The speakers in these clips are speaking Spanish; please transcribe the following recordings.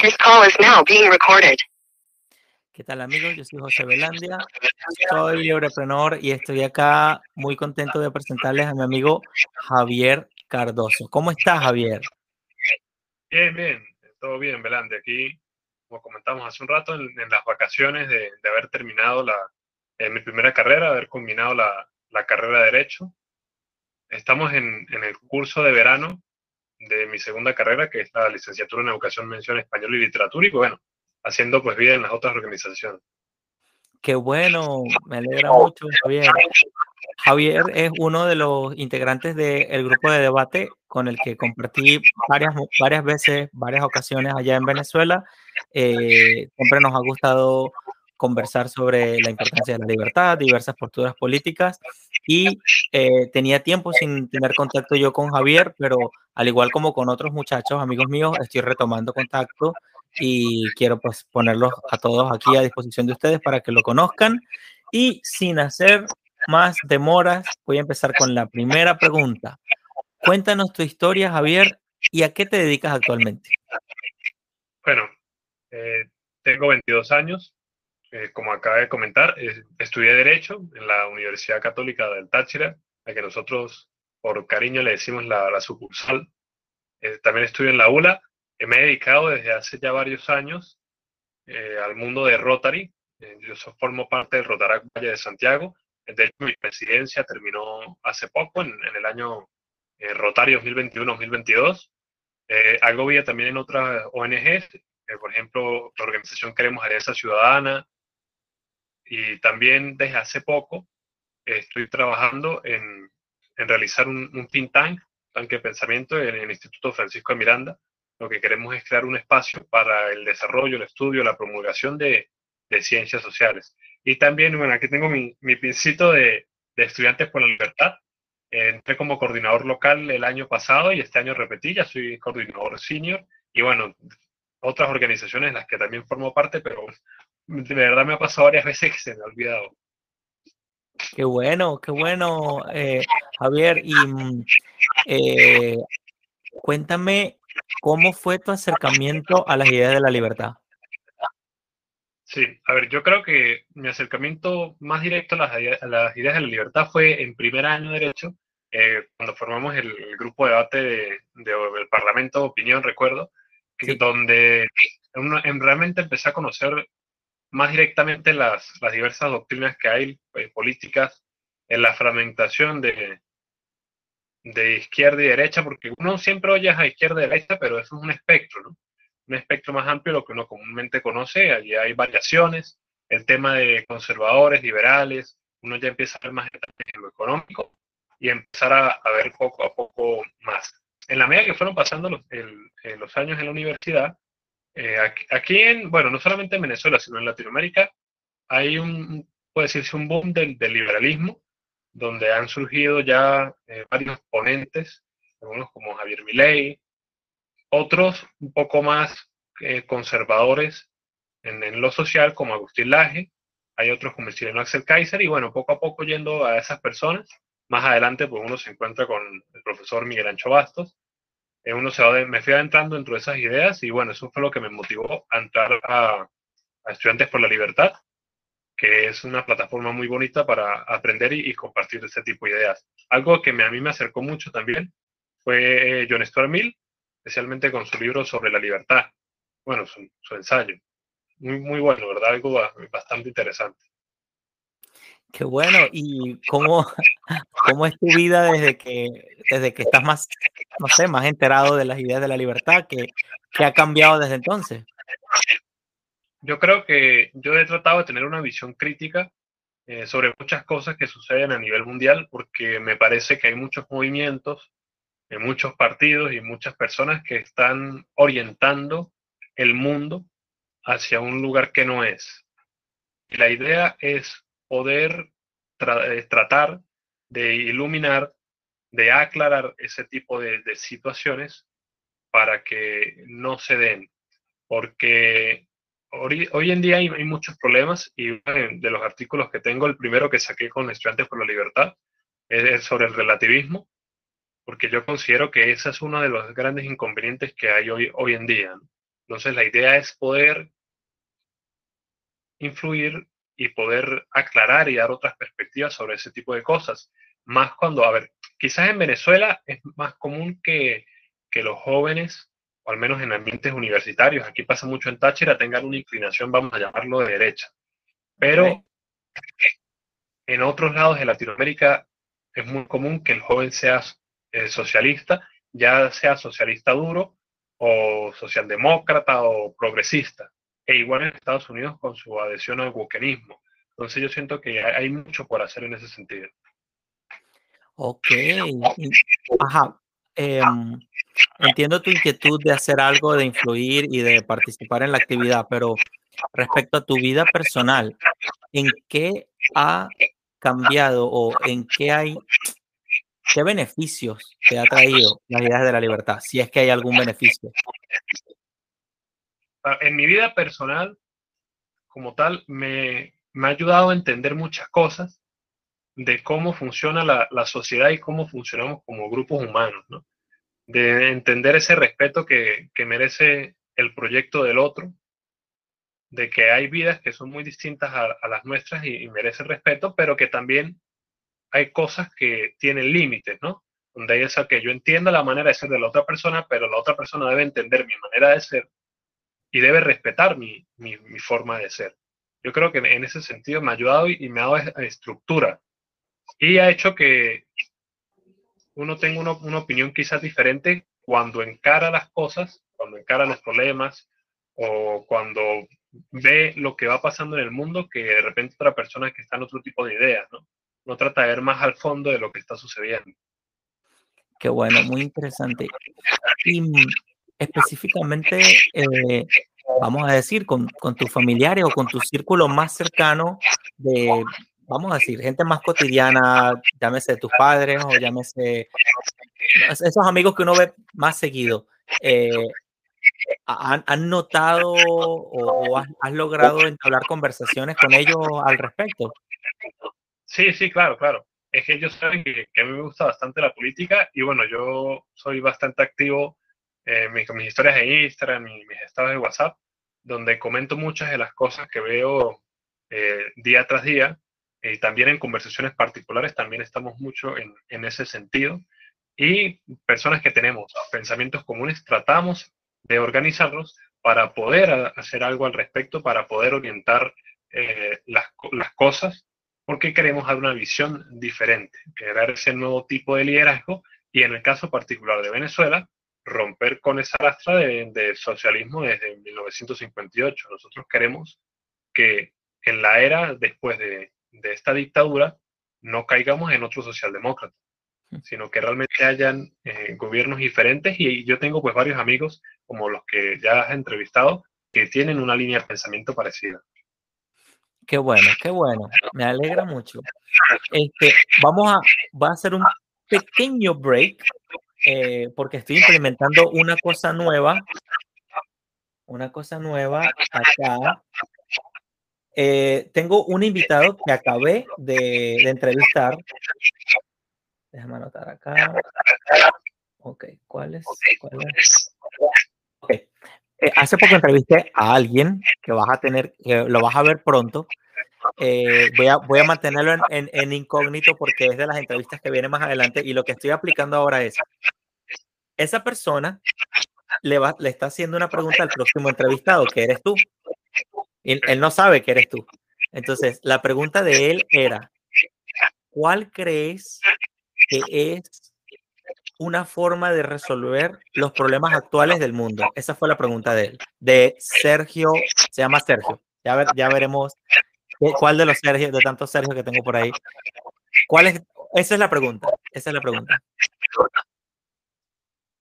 This call is now being recorded. ¿Qué tal amigos? Yo soy José Velandia, soy libreprenor y estoy acá muy contento de presentarles a mi amigo Javier Cardoso. ¿Cómo estás, Javier? Bien, bien, todo bien, Velandia. Aquí, como comentamos hace un rato, en, en las vacaciones de, de, haber terminado la, eh, mi primera carrera, haber combinado la, la carrera de Derecho. Estamos en, en el curso de verano de mi segunda carrera, que es la licenciatura en Educación, Mención, Español y Literatura, y bueno, haciendo pues vida en las otras organizaciones. Qué bueno, me alegra mucho, Javier. Javier es uno de los integrantes del grupo de debate con el que compartí varias, varias veces, varias ocasiones allá en Venezuela. Eh, siempre nos ha gustado conversar sobre la importancia de la libertad, diversas posturas políticas y eh, tenía tiempo sin tener contacto yo con Javier, pero al igual como con otros muchachos, amigos míos, estoy retomando contacto y quiero pues ponerlos a todos aquí a disposición de ustedes para que lo conozcan y sin hacer más demoras, voy a empezar con la primera pregunta. Cuéntanos tu historia, Javier, y a qué te dedicas actualmente. Bueno, eh, tengo 22 años, eh, como acaba de comentar, eh, estudié Derecho en la Universidad Católica del Táchira, a que nosotros por cariño le decimos la, la sucursal. Eh, también estudio en la ULA. me he dedicado desde hace ya varios años eh, al mundo de Rotary. Eh, yo formo parte del Rotarac Valle de Santiago. De hecho, mi presidencia terminó hace poco, en, en el año Rotary 2021-2022. algo vi también en otras ONGs, por ejemplo, la organización Queremos Alianza Ciudadana, y también desde hace poco estoy trabajando en, en realizar un, un, think tank, tanque de pensamiento en el Instituto Francisco de Miranda. Lo que queremos es crear un espacio para el desarrollo, el estudio, la promulgación de, de ciencias sociales. Y también, bueno, aquí tengo mi, mi pincito de, de Estudiantes por la Libertad. entré como coordinador local el año pasado y este año repetí, ya soy coordinador senior. Y bueno, otras organizaciones en las que también formo parte, pero de verdad me ha pasado varias veces que se me ha olvidado. Qué bueno, qué bueno, eh, Javier. Y eh, cuéntame cómo fue tu acercamiento a las ideas de la libertad. Sí, a ver, yo creo que mi acercamiento más directo a las, a las ideas de la libertad fue en primer año de Derecho, eh, cuando formamos el, el, grupo de debate del de, de, Parlamento Opinión, recuerdo, que, sí. donde en, realmente empecé a conocer más directamente las, las diversas doctrinas que hay eh, políticas en la fragmentación de, de izquierda y derecha, porque uno siempre oye a izquierda y derecha, pero eso es un espectro, ¿no? Un espectro más amplio de lo que uno comúnmente conoce, allí hay variaciones, el tema de conservadores, liberales, uno ya empieza a ver más en lo económico y empezar a, ver poco a poco más. En la medida que fueron pasando los, eh, los años en la universidad, eh, aquí, en, bueno, no solamente en Venezuela, sino en Latinoamérica, hay un, puede decirse, un boom del, liberalismo, donde han surgido ya eh, varios ponentes, algunos como Javier Milei, otros un poco más eh, conservadores en, en, lo social, como Agustín Laje, hay otros como el chileno Axel Kaiser, y bueno, poco a poco yendo a esas personas, más adelante pues uno se encuentra con el profesor Miguel Ancho Bastos, uno se va, me fui adentrando dentro de esas ideas y bueno, eso fue lo que me motivó a entrar a, Estudiantes por la Libertad, que es una plataforma muy bonita para aprender y, compartir ese tipo de ideas. Algo que me, a mí me acercó mucho también fue John Stuart Mill, especialmente con su libro sobre la libertad, bueno, su, su ensayo. Muy, muy bueno, ¿verdad? Algo bastante interesante. Qué bueno. ¿Y cómo, cómo es tu vida desde que, desde que estás más, no sé, más enterado de las ideas de la libertad? ¿Qué, qué ha cambiado desde entonces? Yo creo que yo he tratado de tener una visión crítica eh, sobre muchas cosas que suceden a nivel mundial, porque me parece que hay muchos movimientos, eh, muchos partidos y muchas personas que están orientando el mundo hacia un lugar que no es. Y la idea es poder eh, tratar de iluminar, de aclarar ese tipo de, situaciones para que no se den. Porque hoy, en día hay, muchos problemas y de los artículos que tengo, el primero que saqué con Estudiantes por la Libertad es sobre el relativismo, porque yo considero que ese es uno de los grandes inconvenientes que hay hoy, hoy en día. Entonces la idea es poder influir y poder aclarar y dar otras perspectivas sobre ese tipo de cosas. Más cuando, a ver, quizás en Venezuela es más común que, que los jóvenes, o al menos en ambientes universitarios, aquí pasa mucho en Táchira, tengan una inclinación, vamos a llamarlo de derecha. Pero en otros lados de Latinoamérica es muy común que el joven sea eh, socialista, ya sea socialista duro o socialdemócrata o progresista. E igual en Estados Unidos con su adhesión al wokenismo. Entonces yo siento que hay mucho por hacer en ese sentido. Ok. Ajá. Em, entiendo tu inquietud de hacer algo, de influir y de participar en la actividad, pero respecto a tu vida personal, ¿en qué ha cambiado o en qué hay, qué beneficios te ha traído las ideas de la libertad, si es que hay algún beneficio? Ah, en mi vida personal, como tal, me, ha ayudado a entender muchas cosas de cómo funciona la, sociedad y cómo funcionamos como grupos humanos, ¿no? De entender ese respeto que, merece el proyecto del otro, de que hay vidas que son muy distintas a, las nuestras y, y, merecen respeto, pero que también hay cosas que tienen límites, ¿no? Donde hay esa que yo entienda la manera de ser de la otra persona, pero la otra persona debe entender mi manera de ser y debe respetar mi, mi, forma de ser. Yo creo que en ese sentido me ha ayudado y, me ha dado estructura y ha hecho que uno tenga una opinión quizás diferente cuando encara las cosas, cuando encara los problemas o cuando ve lo que va pasando en el mundo que de repente otra persona que está en otro tipo de ideas, ¿no? No trata de ver más al fondo de lo que está sucediendo. Qué bueno, muy interesante. Específicamente, eh, vamos a decir, con, con tus familiares o con tu círculo más cercano de, vamos a decir, gente más cotidiana, llámese tus padres o llámese esos amigos que uno ve más seguido. Eh, ¿han, notado o, has, logrado entablar conversaciones con ellos al respecto? Sí, sí, claro, claro. Es que ellos saben que, que, a mí me gusta bastante la política y bueno, yo soy bastante activo eh, mis, mis, historias de Instagram y mis estados de WhatsApp, donde comento muchas de las cosas que veo eh, día tras día. Y también en conversaciones particulares también estamos mucho en, en ese sentido. Y personas que tenemos pensamientos comunes, tratamos de organizarlos para poder hacer algo al respecto, para poder orientar eh, las, las, cosas, porque queremos dar una visión diferente, crear ese nuevo tipo de liderazgo. Y en el caso particular de Venezuela, romper con esa lastra de, socialismo desde 1958. Nosotros queremos que en la era después de, esta dictadura no caigamos en otro socialdemócrata, mm. sino que realmente hayan eh, gobiernos diferentes y yo tengo pues varios amigos como los que ya has entrevistado que tienen una línea de pensamiento parecida. Qué bueno, qué bueno. Me alegra mucho. Este, vamos a, va a hacer un pequeño break eh, porque estoy implementando una cosa nueva. Una cosa nueva acá. Eh, tengo un invitado que acabé de, entrevistar. Déjame anotar acá. Ok, ¿cuál es? Okay. Eh, hace poco entrevisté a alguien que vas a tener, que lo vas a ver pronto. voy, a, voy a mantenerlo en, en, incógnito porque es de las entrevistas que vienen más adelante y lo que estoy aplicando ahora es esa persona le, va, le está haciendo una pregunta al próximo entrevistado, que eres tú. Y él no sabe que eres tú. Entonces, la pregunta de él era, ¿cuál crees que es una forma de resolver los problemas actuales del mundo? Esa fue la pregunta de él, de Sergio, se llama Sergio. Ya, ya veremos cuál de los Sergio, de tantos Sergio que tengo por ahí. ¿Cuál es? Esa es la pregunta. Esa es la pregunta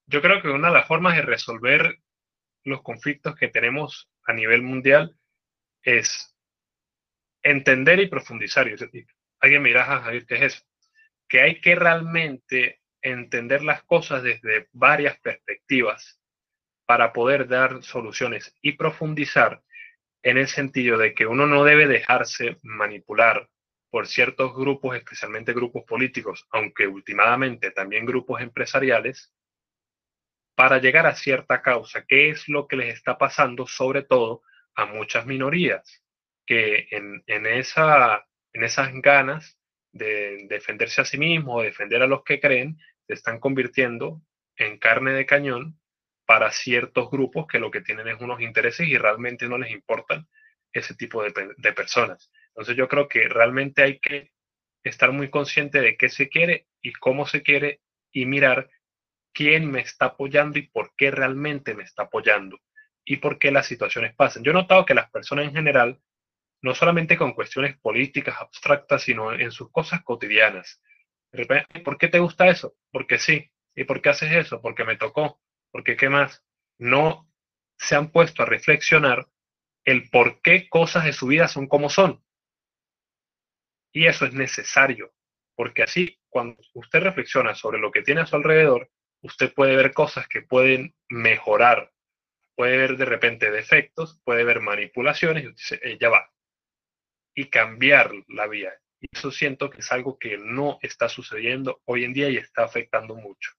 yo creo que una de las formas de resolver los conflictos que tenemos a nivel mundial es entender y profundizar. Y alguien me dirá, Javier, ¿qué es eso? Que hay que realmente entender las cosas desde varias perspectivas para poder dar soluciones y profundizar en el sentido de que uno no debe dejarse manipular por ciertos grupos, especialmente grupos políticos, aunque últimamente también grupos empresariales, para llegar a cierta causa. ¿Qué es lo que les está pasando, sobre todo a muchas minorías? Que en, en, esa, en esas ganas de defenderse a sí mismo o defender a los que creen, se están convirtiendo en carne de cañón para ciertos grupos que lo que tienen es unos intereses y realmente no les importan ese tipo de, de personas. Entonces yo creo que realmente hay que estar muy consciente de qué se quiere y cómo se quiere y mirar quién me está apoyando y por qué realmente me está apoyando y por qué las situaciones pasan. Yo he notado que las personas en general, no solamente con cuestiones políticas abstractas, sino en sus cosas cotidianas. De ¿por qué te gusta eso? Porque sí. ¿Y por qué haces eso? Porque me tocó. Porque qué más? No se han puesto a reflexionar el por qué cosas de su vida son como son. Y eso es necesario, porque así cuando usted reflexiona sobre lo que tiene a su alrededor, usted puede ver cosas que pueden mejorar, puede ver de repente defectos, puede ver manipulaciones y usted dice, ya va, y cambiar la vía. Y eso siento que es algo que no está sucediendo hoy en día y está afectando mucho.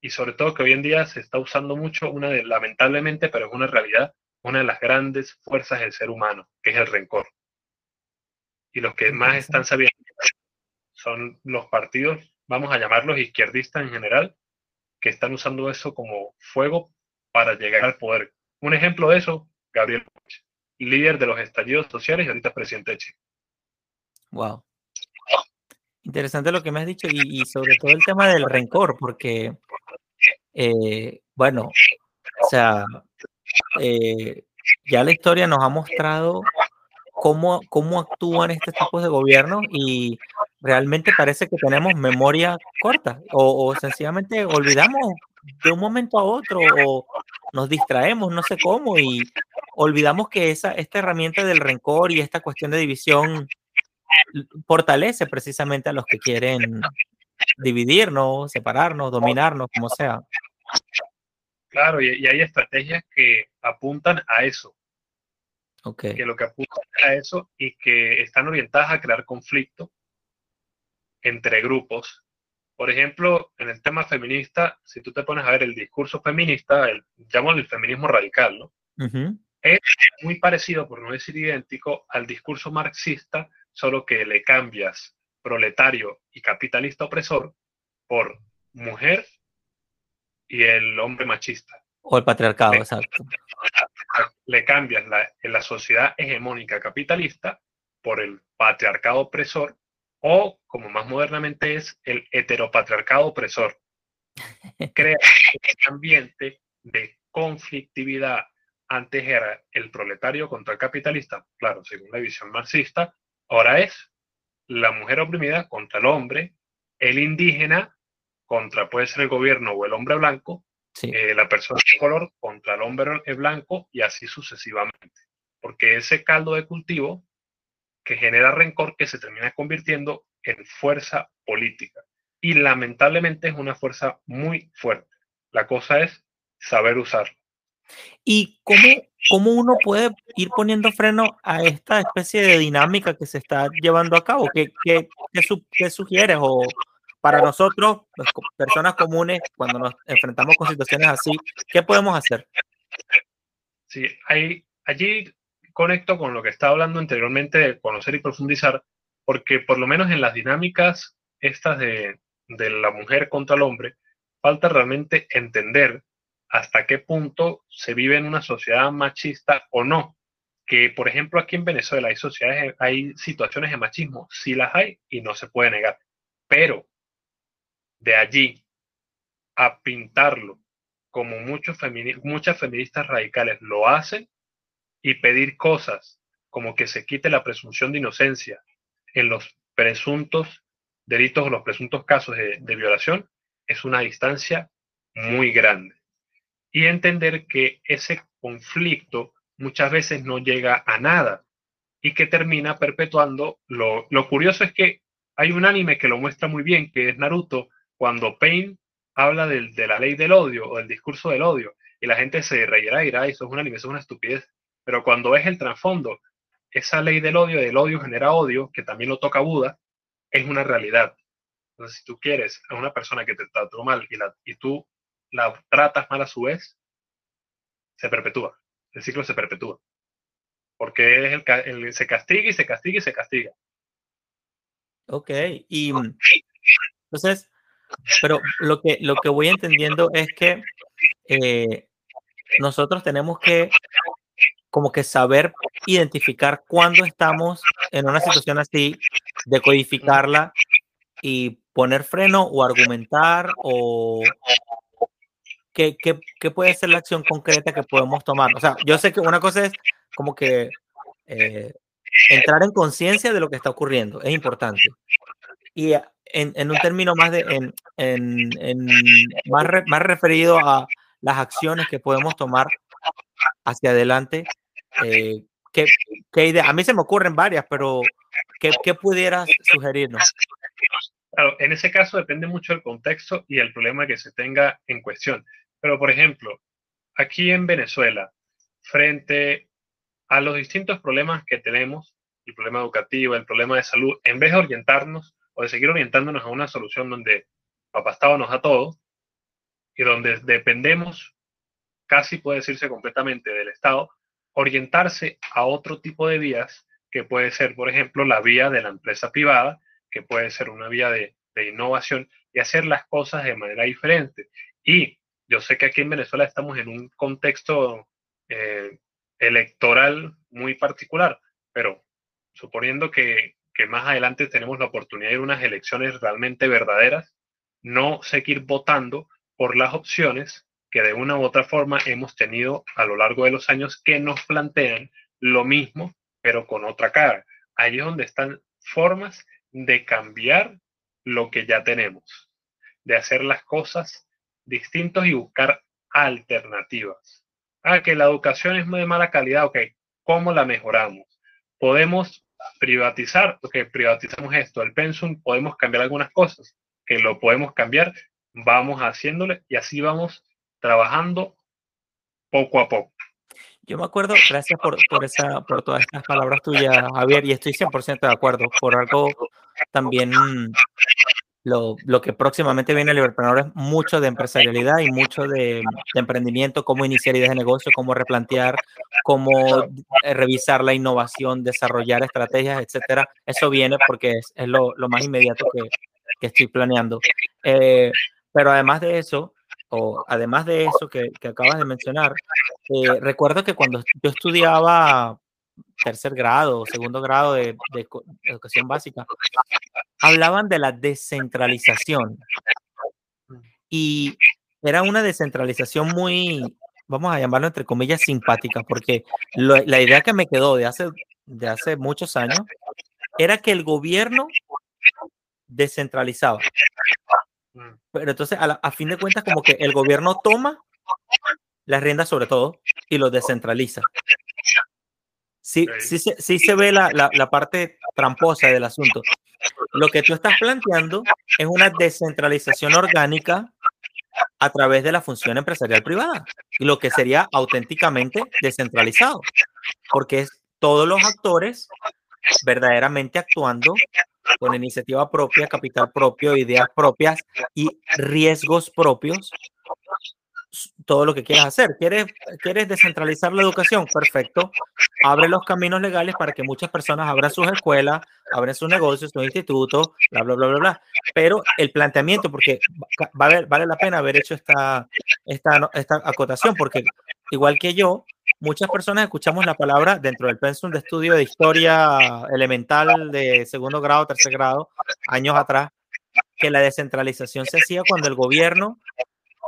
Y sobre todo que hoy en día se está usando mucho, una de, lamentablemente, pero es una realidad, una de las grandes fuerzas del ser humano, que es el rencor. Y los que más están sabiendo son los partidos, vamos a llamarlos izquierdistas en general, que están usando eso como fuego para llegar al poder. Un ejemplo de eso, Gabriel líder de los estallidos sociales y ahorita presidente de Chile. Wow. Interesante lo que me has dicho y, sobre todo el tema del rencor, porque, eh, bueno, o sea, eh, ya la historia nos ha mostrado cómo, cómo actúan este tipo de gobiernos y realmente parece que tenemos memoria corta o, sencillamente olvidamos de un momento a otro o nos distraemos, no sé cómo, y olvidamos que esa, esta herramienta del rencor y esta cuestión de división fortalece precisamente a los que quieren dividirnos, separarnos, dominarnos, como sea. Claro, y, hay estrategias que apuntan a eso. Okay. Que lo que apuntan a eso y que están orientadas a crear conflicto entre grupos. Por ejemplo, en el tema feminista, si tú te pones a ver el discurso feminista, el, el feminismo radical, ¿no? Es muy parecido, por no decir idéntico, al discurso marxista, solo que le cambias proletario y capitalista opresor por mujer y el hombre machista. O el patriarcado, exacto. Le cambias la, la sociedad hegemónica capitalista por el patriarcado opresor o, como más modernamente es, el heteropatriarcado opresor. Crea un ambiente de conflictividad. Antes era el proletario contra el capitalista, claro, según la visión marxista, ahora es la mujer oprimida contra el hombre, el indígena contra puede ser el gobierno o el hombre blanco, eh, la persona de color contra el hombre blanco y así sucesivamente. Porque ese caldo de cultivo que genera rencor que se termina convirtiendo en fuerza política. Y lamentablemente es una fuerza muy fuerte. La cosa es saber usarla. ¿Y cómo, cómo uno puede ir poniendo freno a esta especie de dinámica que se está llevando a cabo? ¿Qué, qué, qué, sugieres? O para nosotros, personas comunes, cuando nos enfrentamos con situaciones así, ¿qué podemos hacer? Sí, hay, allí conecto con lo que estaba hablando anteriormente de conocer y profundizar, porque por lo menos en las dinámicas estas de, de la mujer contra el hombre, falta realmente entender hasta qué punto se vive en una sociedad machista o no. Que, por ejemplo, aquí en Venezuela hay sociedades, hay situaciones de machismo, sí las hay y no se puede negar. Pero de allí a pintarlo como muchos muchas feministas radicales lo hacen, y pedir cosas como que se quite la presunción de inocencia en los presuntos delitos o los presuntos casos de, violación es una distancia muy grande. Y entender que ese conflicto muchas veces no llega a nada y que termina perpetuando. Lo, lo, curioso es que hay un anime que lo muestra muy bien, que es Naruto, cuando Pain habla del, de la ley del odio o del discurso del odio, y la gente se reirá y dirá, eso es un anime, eso es una estupidez. Pero cuando ves el trasfondo, esa ley del odio, del odio genera odio, que también lo toca Buda, es una realidad. Entonces, si tú quieres a una persona que te trató mal y, la, y tú la tratas mal a su vez, se perpetúa. El ciclo se perpetúa. Porque es el, se castiga y se castiga y se castiga. Ok, y mm, entonces, pero lo que, lo que voy entendiendo es que eh, nosotros tenemos que como que saber identificar cuándo estamos en una situación así, decodificarla y poner freno o argumentar o qué, qué, qué, puede ser la acción concreta que podemos tomar. O sea, yo sé que una cosa es como que eh, entrar en conciencia de lo que está ocurriendo, es importante. Y en, en un término más, de, en, en, más, más referido a las acciones que podemos tomar hacia adelante, eh, ¿qué, qué idea? A mí se me ocurren varias, pero ¿qué, qué pudieras sugerirnos? en ese caso depende mucho del contexto y el problema que se tenga en cuestión. Pero, por ejemplo, aquí en Venezuela, frente a los distintos problemas que tenemos, el problema educativo, el problema de salud, en vez de orientarnos o de seguir orientándonos a una solución donde papá nos da todo y donde dependemos, casi puede decirse completamente, del Estado, orientarse a otro tipo de vías que puede ser, por ejemplo, la vía de la empresa privada, que puede ser una vía de, innovación y hacer las cosas de manera diferente. Y yo sé que aquí en Venezuela estamos en un contexto eh, electoral muy particular, pero suponiendo que, que, más adelante tenemos la oportunidad de unas elecciones realmente verdaderas, no seguir votando por las opciones que de una u otra forma hemos tenido a lo largo de los años que nos plantean lo mismo, pero con otra cara. Ahí es donde están formas de cambiar lo que ya tenemos, de hacer las cosas distintos y buscar alternativas. Ah, que la educación es de mala calidad, ok, ¿cómo la mejoramos? Podemos privatizar, ok, privatizamos esto, el pensum, podemos cambiar algunas cosas, que lo podemos cambiar, vamos haciéndole y así vamos trabajando poco a poco. Yo me acuerdo, gracias por, por, esa, por todas estas palabras tuyas, Javier, y estoy 100% de acuerdo. Por algo también lo, lo, que próximamente viene a Libertador es mucho de empresarialidad y mucho de, emprendimiento, cómo iniciar ideas de negocio, cómo replantear, cómo eh, revisar la innovación, desarrollar estrategias, etcétera. Eso viene porque es, lo, más inmediato que, estoy planeando. Eh, pero además de eso, o además de eso que, que acabas de mencionar, eh, recuerdo que cuando yo estudiaba tercer grado segundo grado de, educación básica, hablaban de la descentralización. Y era una descentralización muy, vamos a llamarlo entre comillas, simpática, porque la idea que me quedó de hace, de hace muchos años era que el gobierno descentralizaba. Pero entonces, a, fin de cuentas, como que el gobierno toma las riendas sobre todo y lo descentraliza. Sí, sí, sí, se ve la, la, parte tramposa del asunto. Lo que tú estás planteando es una descentralización orgánica a través de la función empresarial privada, y lo que sería auténticamente descentralizado, porque es todos los actores verdaderamente actuando con iniciativa propia, capital propio, ideas propias y riesgos propios, todo lo que quieras hacer. ¿Quieres, ¿Quieres descentralizar la educación? Perfecto. Abre los caminos legales para que muchas personas abran sus escuelas, abran sus negocios, sus institutos, bla, bla, bla, bla, bla. Pero el planteamiento, porque vale, vale la pena haber hecho esta, esta, esta acotación, porque igual que yo, muchas personas escuchamos la palabra dentro del pensum de estudio de historia elemental de segundo grado, tercer grado, años atrás, que la descentralización se hacía cuando el gobierno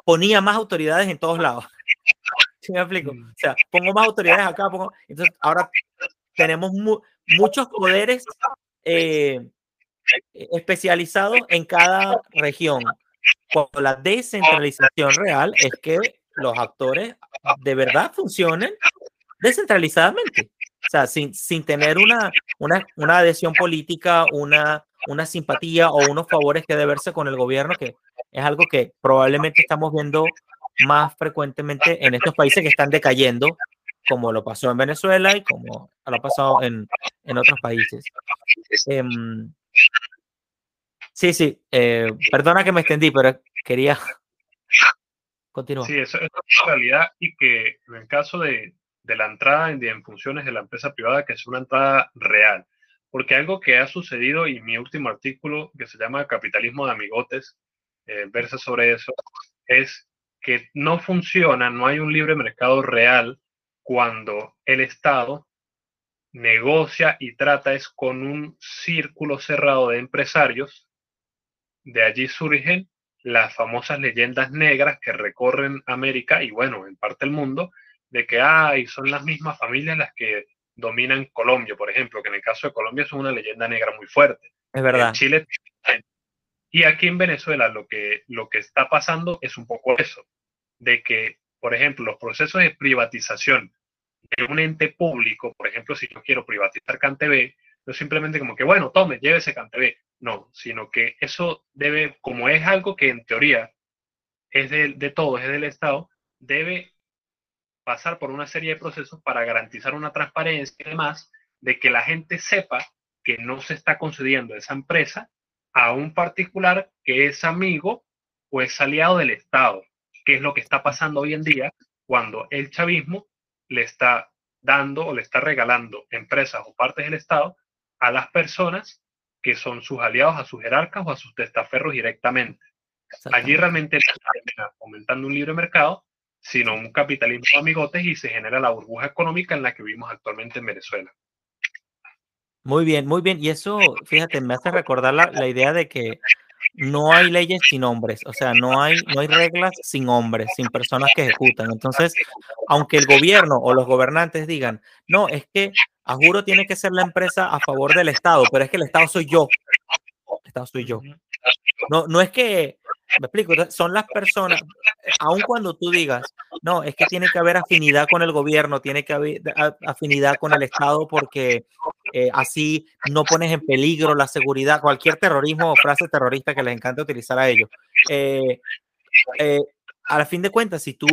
ponía más autoridades en todos lados. ¿Sí me explico? O sea, pongo más autoridades acá, pongo... Entonces, ahora tenemos muchos poderes eh, especializados en cada región. Cuando la descentralización real es que los actores de verdad funcionen descentralizadamente. O sea, sin, sin tener una, una, una adhesión política, una, una simpatía o unos favores que deberse con el gobierno, que es algo que probablemente estamos viendo más frecuentemente en estos países que están decayendo, como lo pasó en Venezuela y como lo ha pasado en, en otros países. Em, sí, sí, eh, perdona que me extendí, pero quería Continúa. Sí, eso es una realidad y que en el caso de, de la entrada en, en funciones de la empresa privada, que es una entrada real. Porque algo que ha sucedido, y mi último artículo, que se llama Capitalismo de Amigotes, eh, versa sobre eso, es que no funciona, no hay un libre mercado real cuando el Estado negocia y trata es con un círculo cerrado de empresarios. De allí surgen las famosas leyendas negras que recorren América y bueno, en parte del mundo, de que hay son las mismas familias las que dominan Colombia, por ejemplo, que en el caso de Colombia es una leyenda negra muy fuerte. Es verdad. En Chile y aquí en Venezuela lo que, lo que está pasando es un poco eso, de que, por ejemplo, los procesos de privatización de un ente público, por ejemplo, si yo quiero privatizar CanTV, no simplemente como que, bueno, tome, llévese CanTV. No, sino que eso debe, como es algo que en teoría es de, de todo, es del Estado, debe pasar por una serie de procesos para garantizar una transparencia y demás, de que la gente sepa que no se está concediendo esa empresa a un particular que es amigo o es aliado del Estado, que es lo que está pasando hoy en día cuando el chavismo le está dando o le está regalando empresas o partes del Estado a las personas que son sus aliados, a sus jerarcas o a sus testaferros directamente. Allí realmente no está aumentando un libre mercado, sino un capitalismo de amigotes y se genera la burbuja económica en la que vivimos actualmente en Venezuela. Muy bien, muy bien. Y eso, fíjate, me hace recordar la, la idea de que no hay leyes sin hombres, o sea, no hay, no hay reglas sin hombres, sin personas que ejecutan. Entonces, aunque el gobierno o los gobernantes digan, no, es que a juro tiene que ser la empresa a favor del Estado, pero es que el Estado soy yo. El Estado soy yo. No, no es que, me explico, son las personas, aun cuando tú digas, no, es que tiene que haber afinidad con el gobierno, tiene que haber afinidad con el Estado porque eh, así no pones en peligro la seguridad, cualquier terrorismo o frase terrorista que les encanta utilizar a ellos. Eh, eh, a fin de cuentas, si tú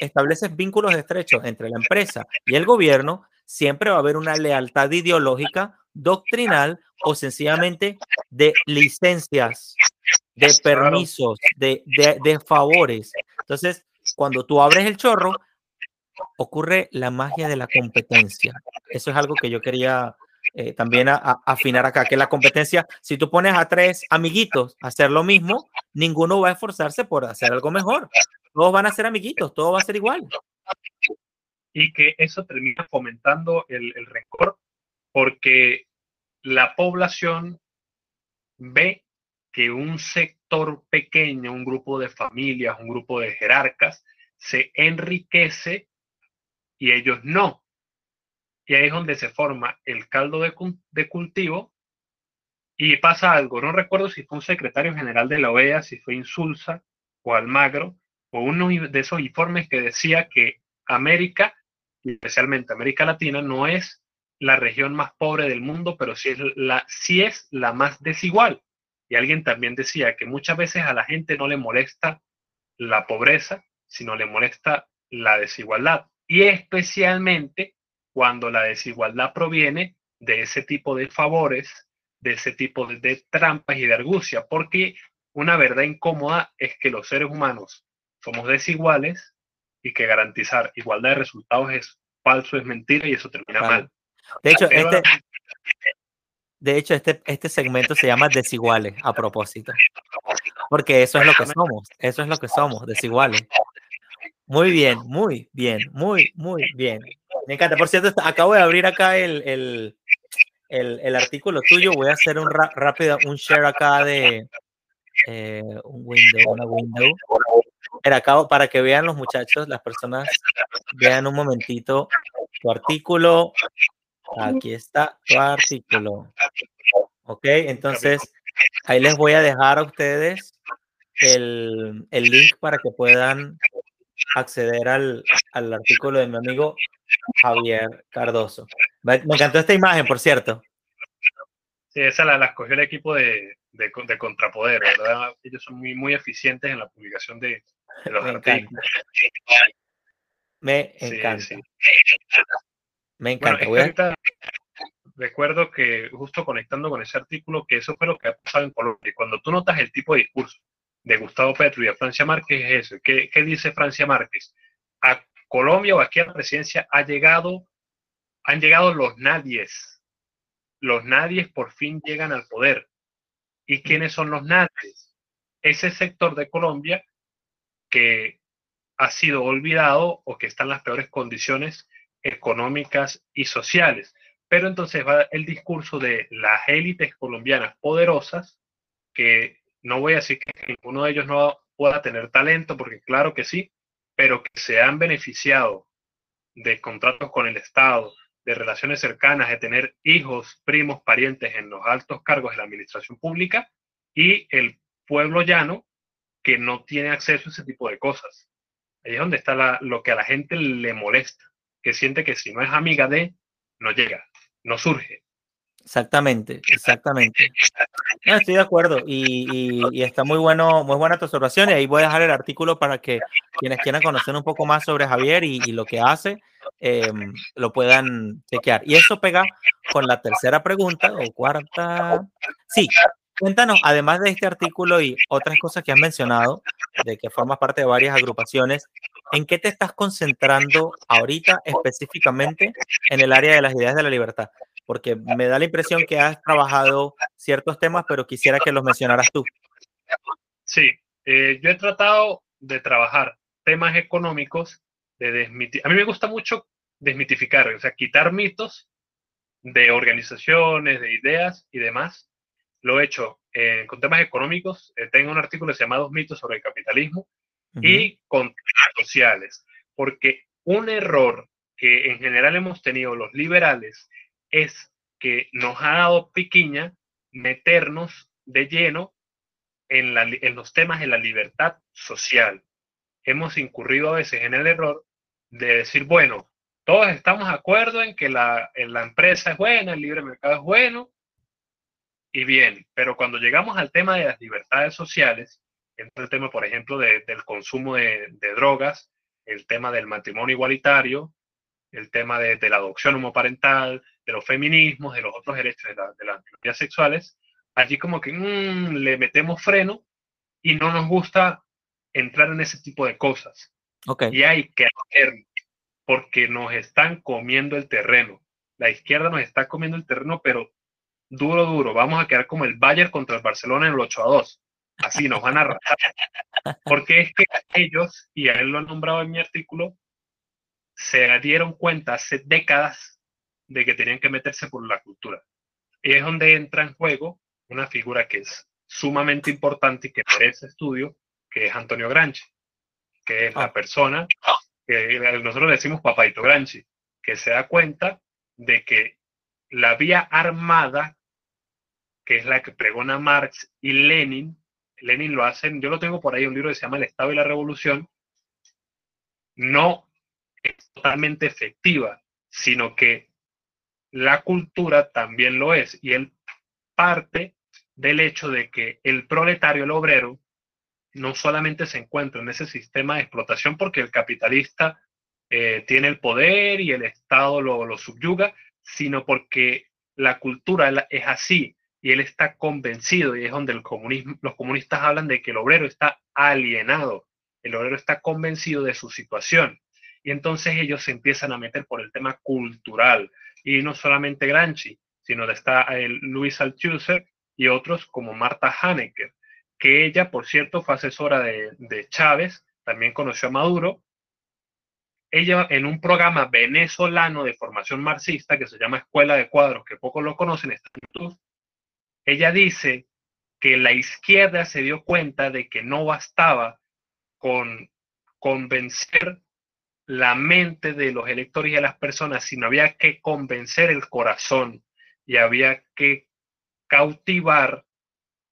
estableces vínculos estrechos entre la empresa y el gobierno, siempre va a haber una lealtad ideológica, doctrinal o sencillamente de licencias, de permisos, de, de, de favores. Entonces, cuando tú abres el chorro, ocurre la magia de la competencia. Eso es algo que yo quería eh, también a, a afinar acá, que la competencia, si tú pones a tres amiguitos a hacer lo mismo, ninguno va a esforzarse por hacer algo mejor. Todos van a ser amiguitos, todo va a ser igual. Y que eso termina fomentando el, el rencor porque la población ve que un sector pequeño, un grupo de familias, un grupo de jerarcas, se enriquece y ellos no. Y ahí es donde se forma el caldo de, cultivo y pasa algo. No recuerdo si fue un secretario general de la OEA, si fue Insulza o Almagro, o uno de esos informes que decía que América, especialmente América Latina, no es la región más pobre del mundo, pero sí es la más desigual. Y alguien también decía que muchas veces a la gente no le molesta la pobreza, sino le molesta la desigualdad. Y especialmente cuando la desigualdad proviene de ese tipo de favores, de ese tipo de, de trampas y de argucia, porque una verdad incómoda es que los seres humanos somos desiguales y que garantizar igualdad de resultados es falso, es mentira y eso termina mal. De hecho, este, de hecho este, este segmento se llama Desiguales a propósito, porque eso es lo que somos, eso es lo que somos, desiguales. Muy bien, muy bien, muy, muy bien. Me encanta. Por cierto, acabo de abrir acá el, el, el, artículo tuyo. Voy a hacer un rápido, un share acá de eh, un window, window. Era acá para que vean los muchachos, las personas, vean un momentito tu artículo. Aquí está tu artículo. Ok, entonces ahí les voy a dejar a ustedes el, el link para que puedan acceder al, al, artículo de mi amigo Javier Cardoso. Me, encantó esta imagen, por cierto. Sí, esa la, la escogió el equipo de, de, de, Contrapoder, ¿verdad? Ellos son muy, muy eficientes en la publicación de, de los me artículos. Encanta. Me encanta. Sí, sí. Me encanta. Bueno, es que ahorita recuerdo que justo conectando con ese artículo, que eso fue lo que ha pasado en Colombia. Cuando tú notas el tipo de discurso de Gustavo Petro y de Francia Márquez es eso. ¿Qué, qué dice Francia Márquez? A Colombia o aquí a la presidencia ha llegado, han llegado los nadies. Los nadies por fin llegan al poder. ¿Y quiénes son los nadies? Ese sector de Colombia que ha sido olvidado o que está en las peores condiciones económicas y sociales. Pero entonces va el discurso de las élites colombianas poderosas, que no voy a decir que ninguno de ellos no pueda tener talento, porque claro que sí, pero que se han beneficiado de contratos con el Estado, de relaciones cercanas, de tener hijos, primos, parientes en los altos cargos de la administración pública, y el pueblo llano que no tiene acceso a ese tipo de cosas. Ahí es donde está lo que a la gente le molesta, que siente que si no es amiga de, no llega, no surge. Exactamente, exactamente. estoy de acuerdo y, está muy bueno, muy buena tu observación y ahí voy a dejar el artículo para que quienes quieran conocer un poco más sobre Javier y, lo que hace em, lo puedan chequear. Y eso pega con la tercera pregunta o cuarta. Sí, cuéntanos, además de este artículo y otras cosas que has mencionado, de que formas parte de varias agrupaciones, ¿en qué te estás concentrando ahorita específicamente en el área de las ideas de la libertad? porque me da la impresión que has trabajado ciertos temas, pero quisiera que los mencionaras tú. Sí, eh, yo he tratado de trabajar temas económicos, de a mí me gusta mucho desmitificar, o sea, quitar mitos de organizaciones, de ideas y demás. Lo he hecho eh, con temas económicos. Eh, tengo un artículo que se llama Dos mitos sobre el capitalismo y con temas sociales, porque un error que en general hemos tenido los liberales es que nos ha dado piquiña meternos de lleno en, los temas de la libertad social. Hemos incurrido a veces en el error de decir, bueno, todos estamos de acuerdo en que la, empresa es buena, el libre mercado es bueno, y bien, pero cuando llegamos al tema de las libertades sociales, el tema, por ejemplo, del consumo de, drogas, el tema del matrimonio igualitario, el tema de, la adopción homoparental, de los feminismos, de los otros derechos de, las minorías sexuales, allí como que mm, le metemos freno y no nos gusta entrar en ese tipo de cosas. Okay. Y hay que hacer porque nos están comiendo el terreno. La izquierda nos está comiendo el terreno, pero duro, duro. Vamos a quedar como el Bayern contra el Barcelona en el 8 a 2. Así nos van a arrastrar. Porque es que ellos, y a él lo han nombrado en mi artículo, se dieron cuenta hace décadas de que tenían que meterse por la cultura. Y es donde entra en juego una figura que es sumamente importante y que merece estudio, que es Antonio Granchi, que es la ah. persona que nosotros decimos Papaito Granchi, que se da cuenta de que la vía armada, que es la que pregona Marx y Lenin, Lenin lo hacen, yo lo tengo por ahí, un libro que se llama El Estado y la Revolución, no es totalmente efectiva, sino que la cultura también lo es. Y él parte del hecho de que el proletario, el obrero, no solamente se encuentra en ese sistema de explotación porque el capitalista eh, tiene el poder y el Estado lo, lo subyuga, sino porque la cultura es así y él está convencido y es donde los comunistas hablan de que el obrero está alienado, el obrero está convencido de su situación y entonces ellos se empiezan a meter por el tema cultural. Y no solamente Granchi, sino está el Luis Althusser y otros como Marta Hanecker, que ella, por cierto, fue asesora de Chávez, también conoció a Maduro. Ella en un programa venezolano de formación marxista que se llama Escuela de Cuadros, que pocos lo conocen, está en YouTube, ella dice que la izquierda se dio cuenta de que no bastaba con convencer la mente de los electores y de las personas, sino había que convencer el corazón y había que cautivar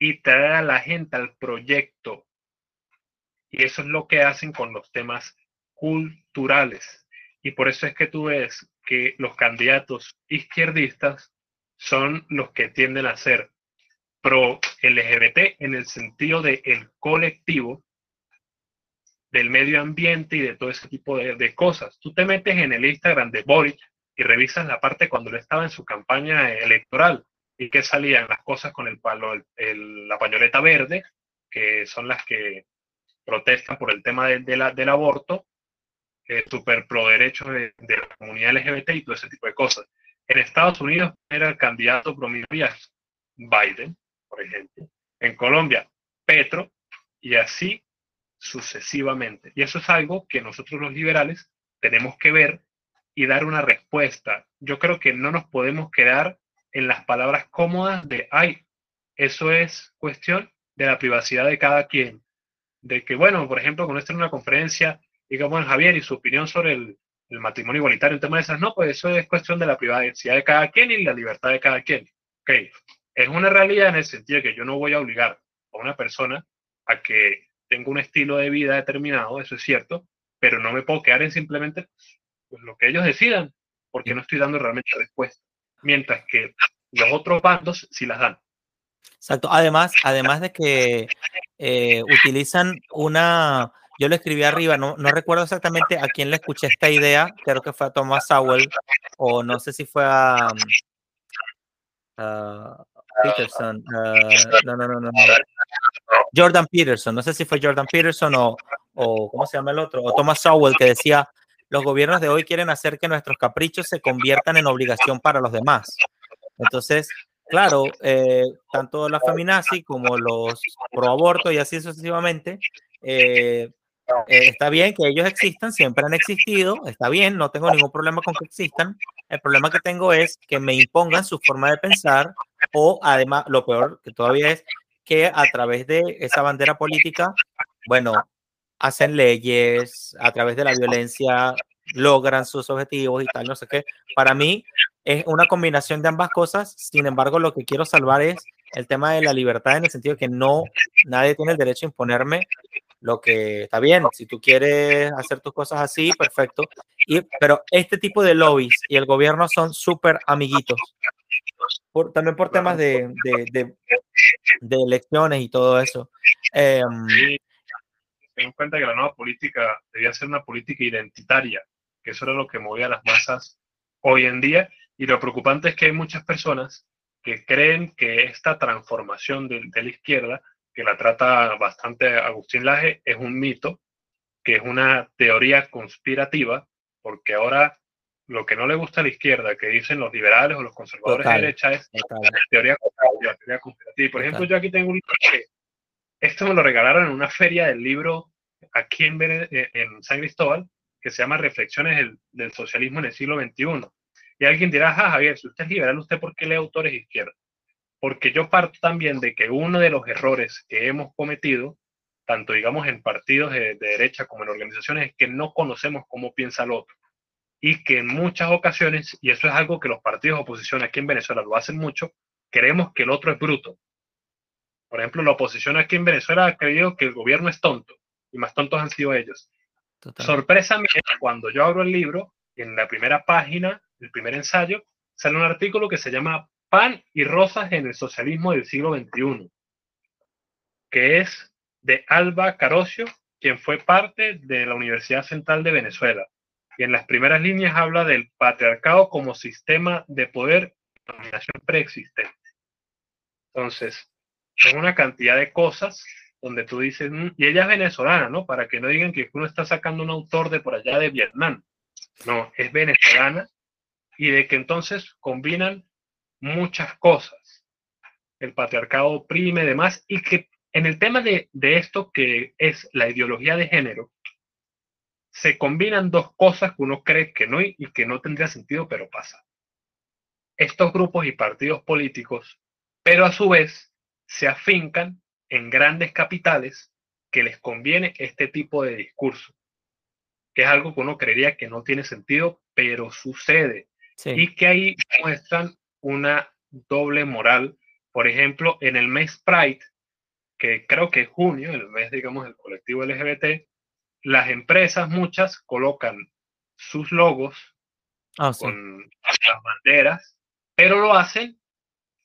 y traer a la gente al proyecto. Y eso es lo que hacen con los temas culturales. Y por eso es que tú ves que los candidatos izquierdistas son los que tienden a ser pro LGBT en el sentido de el colectivo del medio ambiente y de todo ese tipo de, cosas. Tú te metes en el Instagram de Boric y revisas la parte cuando él estaba en su campaña electoral y que salían las cosas con el palo, el, la pañoleta verde, que son las que protestan por el tema de, la, del aborto, eh, super pro derechos de, la comunidad LGBT y todo ese tipo de cosas. En Estados Unidos era el candidato pro Biden, por ejemplo. En Colombia, Petro, y así sucesivamente. Y eso es algo que nosotros los liberales tenemos que ver y dar una respuesta. Yo creo que no nos podemos quedar en las palabras cómodas de, ay, eso es cuestión de la privacidad de cada quien. De que, bueno, por ejemplo, con esto en una conferencia, diga, bueno, Javier, y su opinión sobre el, matrimonio igualitario, el tema de esas, no, pues eso es cuestión de la privacidad de cada quien y la libertad de cada quien. Ok, es una realidad en el sentido de que yo no voy a obligar a una persona a que tenga un estilo de vida determinado, eso es cierto, pero no me puedo quedar en simplemente pues, lo que ellos decidan, porque no estoy dando realmente respuesta. Mientras que los otros bandos sí las dan. Exacto. Además, además de que eh, utilizan una, yo lo escribí arriba, no, no recuerdo exactamente a quién le escuché esta idea, creo que fue a Thomas Sowell, o no sé si fue a, Peterson, no, no, no, no, Jordan Peterson, no sé si fue Jordan Peterson o, o, ¿cómo se llama el otro? O Thomas Sowell, que decía, los gobiernos de hoy quieren hacer que nuestros caprichos se conviertan en obligación para los demás. Entonces, claro, eh, tanto la feminazi como los pro aborto y así sucesivamente, eh, eh, está bien que ellos existan, siempre han existido, está bien, no tengo ningún problema con que existan. El problema que tengo es que me impongan su forma de pensar o además, lo peor que todavía es que a través de esa bandera política, bueno, hacen leyes, a través de la violencia logran sus objetivos y tal, no sé qué. Para mí es una combinación de ambas cosas, sin embargo, lo que quiero salvar es el tema de la libertad en el sentido de que no, nadie tiene el derecho a imponerme lo que está bien, si tú quieres hacer tus cosas así, perfecto. Y, pero este tipo de lobbies y el gobierno son súper amiguitos. También por temas de, de, elecciones y todo eso. Eh, ten en cuenta que la nueva política debía ser una política identitaria, que eso era lo que movía a las masas hoy en día. Y lo preocupante es que hay muchas personas que creen que esta transformación de, de la izquierda, que la trata bastante Agustín Laje, es un mito, que es una teoría conspirativa, porque ahora lo que no le gusta a la izquierda, que dicen los liberales o los conservadores de derecha, es la teoría, conspirativa. Por ejemplo, yo aquí tengo un libro que esto me lo regalaron en una feria del libro aquí en, eh, en San Cristóbal, que se llama Reflexiones del, Socialismo en el siglo XXI. Y alguien dirá, ah, Javier, si usted es liberal, ¿usted por qué lee autores izquierda? Porque yo parto también de que uno de los errores que hemos cometido, tanto digamos en partidos de, de derecha como en organizaciones, es que no conocemos cómo piensa el otro. Y que en muchas ocasiones, y eso es algo que los partidos de oposición aquí en Venezuela lo hacen mucho, creemos que el otro es bruto, por ejemplo, la oposición aquí en Venezuela ha creído que el gobierno es tonto y más tontos han sido ellos. Sorpresa mía, cuando yo abro el libro, en la primera página, el primer ensayo, sale un artículo que se llama Pan y Rosas en el Socialismo del siglo XXI, que es de Alba Carocio, quien fue parte de la Universidad Central de Venezuela. Y en las primeras líneas habla del patriarcado como sistema de poder y dominación preexistente. Entonces, son una cantidad de cosas donde tú dices, mm", y ella es venezolana, ¿no? Para que no digan que uno está sacando un autor de por allá de Vietnam. No, es venezolana y de que entonces combinan muchas cosas. El patriarcado oprime, demás, y que en el tema de, de esto que es la ideología de género, se combinan dos cosas que uno cree que no y que no tendría sentido, pero pasa. Estos grupos y partidos políticos, pero a su vez se afincan en grandes capitales que les conviene este tipo de discurso, que es algo que uno creería que no tiene sentido, pero sucede. Y que ahí muestran una doble moral. Por ejemplo, en el mes Pride, que creo que es junio, el mes, digamos, del colectivo LGBT, las empresas, muchas, colocan sus logos ah, con las banderas, pero lo hacen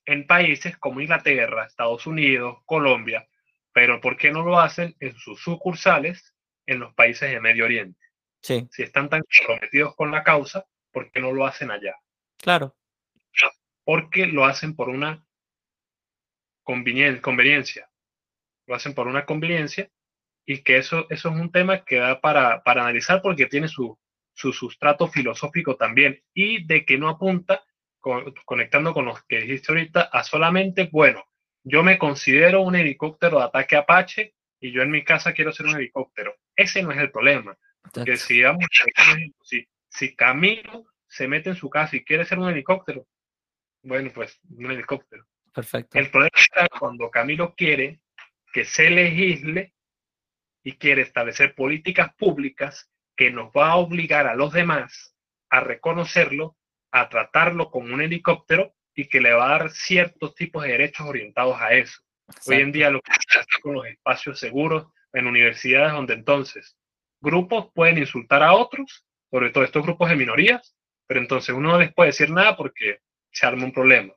en países como Inglaterra, Estados Unidos, Colombia, pero ¿por qué no lo hacen en sus sucursales en los países de Medio Oriente? Sí. Si están tan comprometidos con la causa, ¿por qué no lo hacen allá? Claro. Porque lo hacen por una conveniencia. lo hacen por una conveniencia y que eso, eso es un tema que da para, para analizar porque tiene su, su sustrato filosófico también y de que no apunta, conectando con lo que dijiste ahorita, a solamente, bueno, yo me considero un helicóptero de ataque Apache y yo en mi casa quiero ser un helicóptero. Ese no es el problema. Que si, digamos, si, si Camilo se mete en su casa y quiere ser un helicóptero, bueno, pues un helicóptero. Perfecto. El problema está cuando Camilo quiere que se legisle y quiere establecer políticas públicas que nos va a obligar a los demás a reconocerlo, a tratarlo como un helicóptero y que le va a dar ciertos tipos de derechos orientados a eso. Hoy en día lo que se hace con los espacios seguros en universidades donde entonces grupos pueden insultar a otros, sobre todo estos grupos de minorías, pero entonces uno no les puede decir nada porque se arma un problema.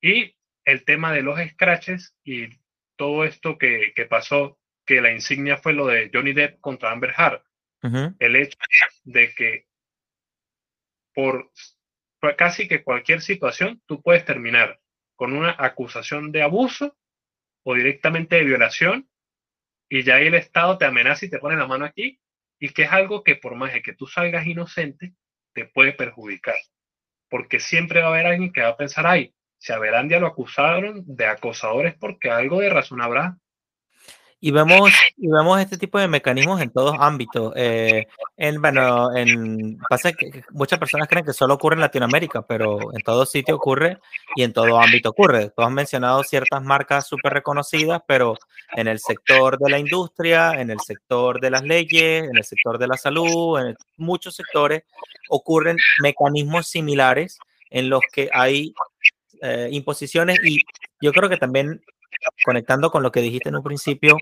Y el tema de los scratches y todo esto que, que pasó, que la insignia fue lo de Johnny Depp contra Amber Heard. El hecho de que por casi que cualquier situación tú puedes terminar con una acusación de abuso o directamente de violación y ya el Estado te amenaza y te pone la mano aquí y que es algo que por más de que tú salgas inocente te puede perjudicar porque siempre va a haber alguien que va a pensar ay si a Verandia lo acusaron de acosadores porque algo de razón habrá y vemos, y vemos este tipo de mecanismos en todos ámbitos. Eh, en, bueno, en, pasa que muchas personas creen que solo ocurre en Latinoamérica, pero en todo sitio ocurre y en todo ámbito ocurre. Tú has mencionado ciertas marcas súper reconocidas, pero en el sector de la industria, en el sector de las leyes, en el sector de la salud, en muchos sectores ocurren mecanismos similares en los que hay eh, imposiciones y yo creo que también conectando con lo que dijiste en un principio,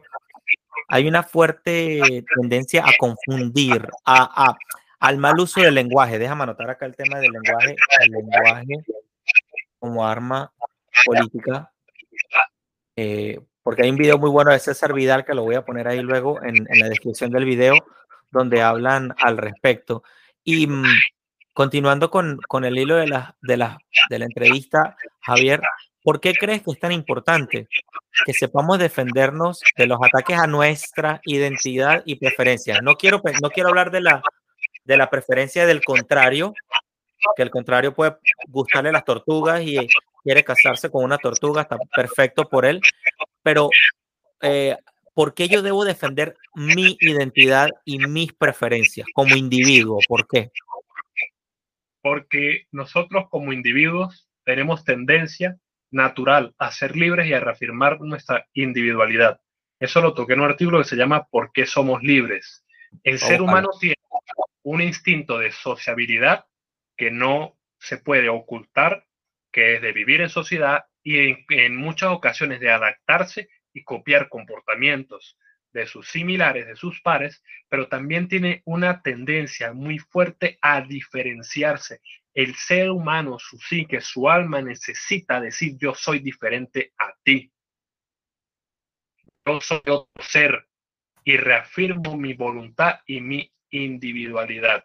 hay una fuerte tendencia a confundir, a, al mal uso del lenguaje. Déjame anotar acá el tema del lenguaje, el lenguaje como arma política, eh, porque hay un video muy bueno de César Vidal que lo voy a poner ahí luego en, la descripción del video, donde hablan al respecto. Y mm, continuando con, con, el hilo de la, de, la, de la entrevista, Javier, ¿Por qué crees que es tan importante que sepamos defendernos de los ataques a nuestra identidad y preferencias? No quiero, no quiero hablar de la, de la preferencia del contrario, que el contrario puede gustarle las tortugas y quiere casarse con una tortuga, está perfecto por él, pero eh, ¿por qué yo debo defender mi identidad y mis preferencias como individuo? ¿Por qué? Porque nosotros como individuos tenemos tendencia natural a ser libres y a reafirmar nuestra individualidad. Eso lo toqué en un artículo que se llama ¿Por qué somos libres? El ser humano tiene un instinto de sociabilidad que no se puede ocultar, que es de vivir en sociedad y en, muchas ocasiones de adaptarse y copiar comportamientos de sus similares, de sus pares, pero también tiene una tendencia muy fuerte a diferenciarse el ser humano, su psique, su alma necesita decir yo soy diferente a ti. Yo soy otro ser y reafirmo mi voluntad y mi individualidad.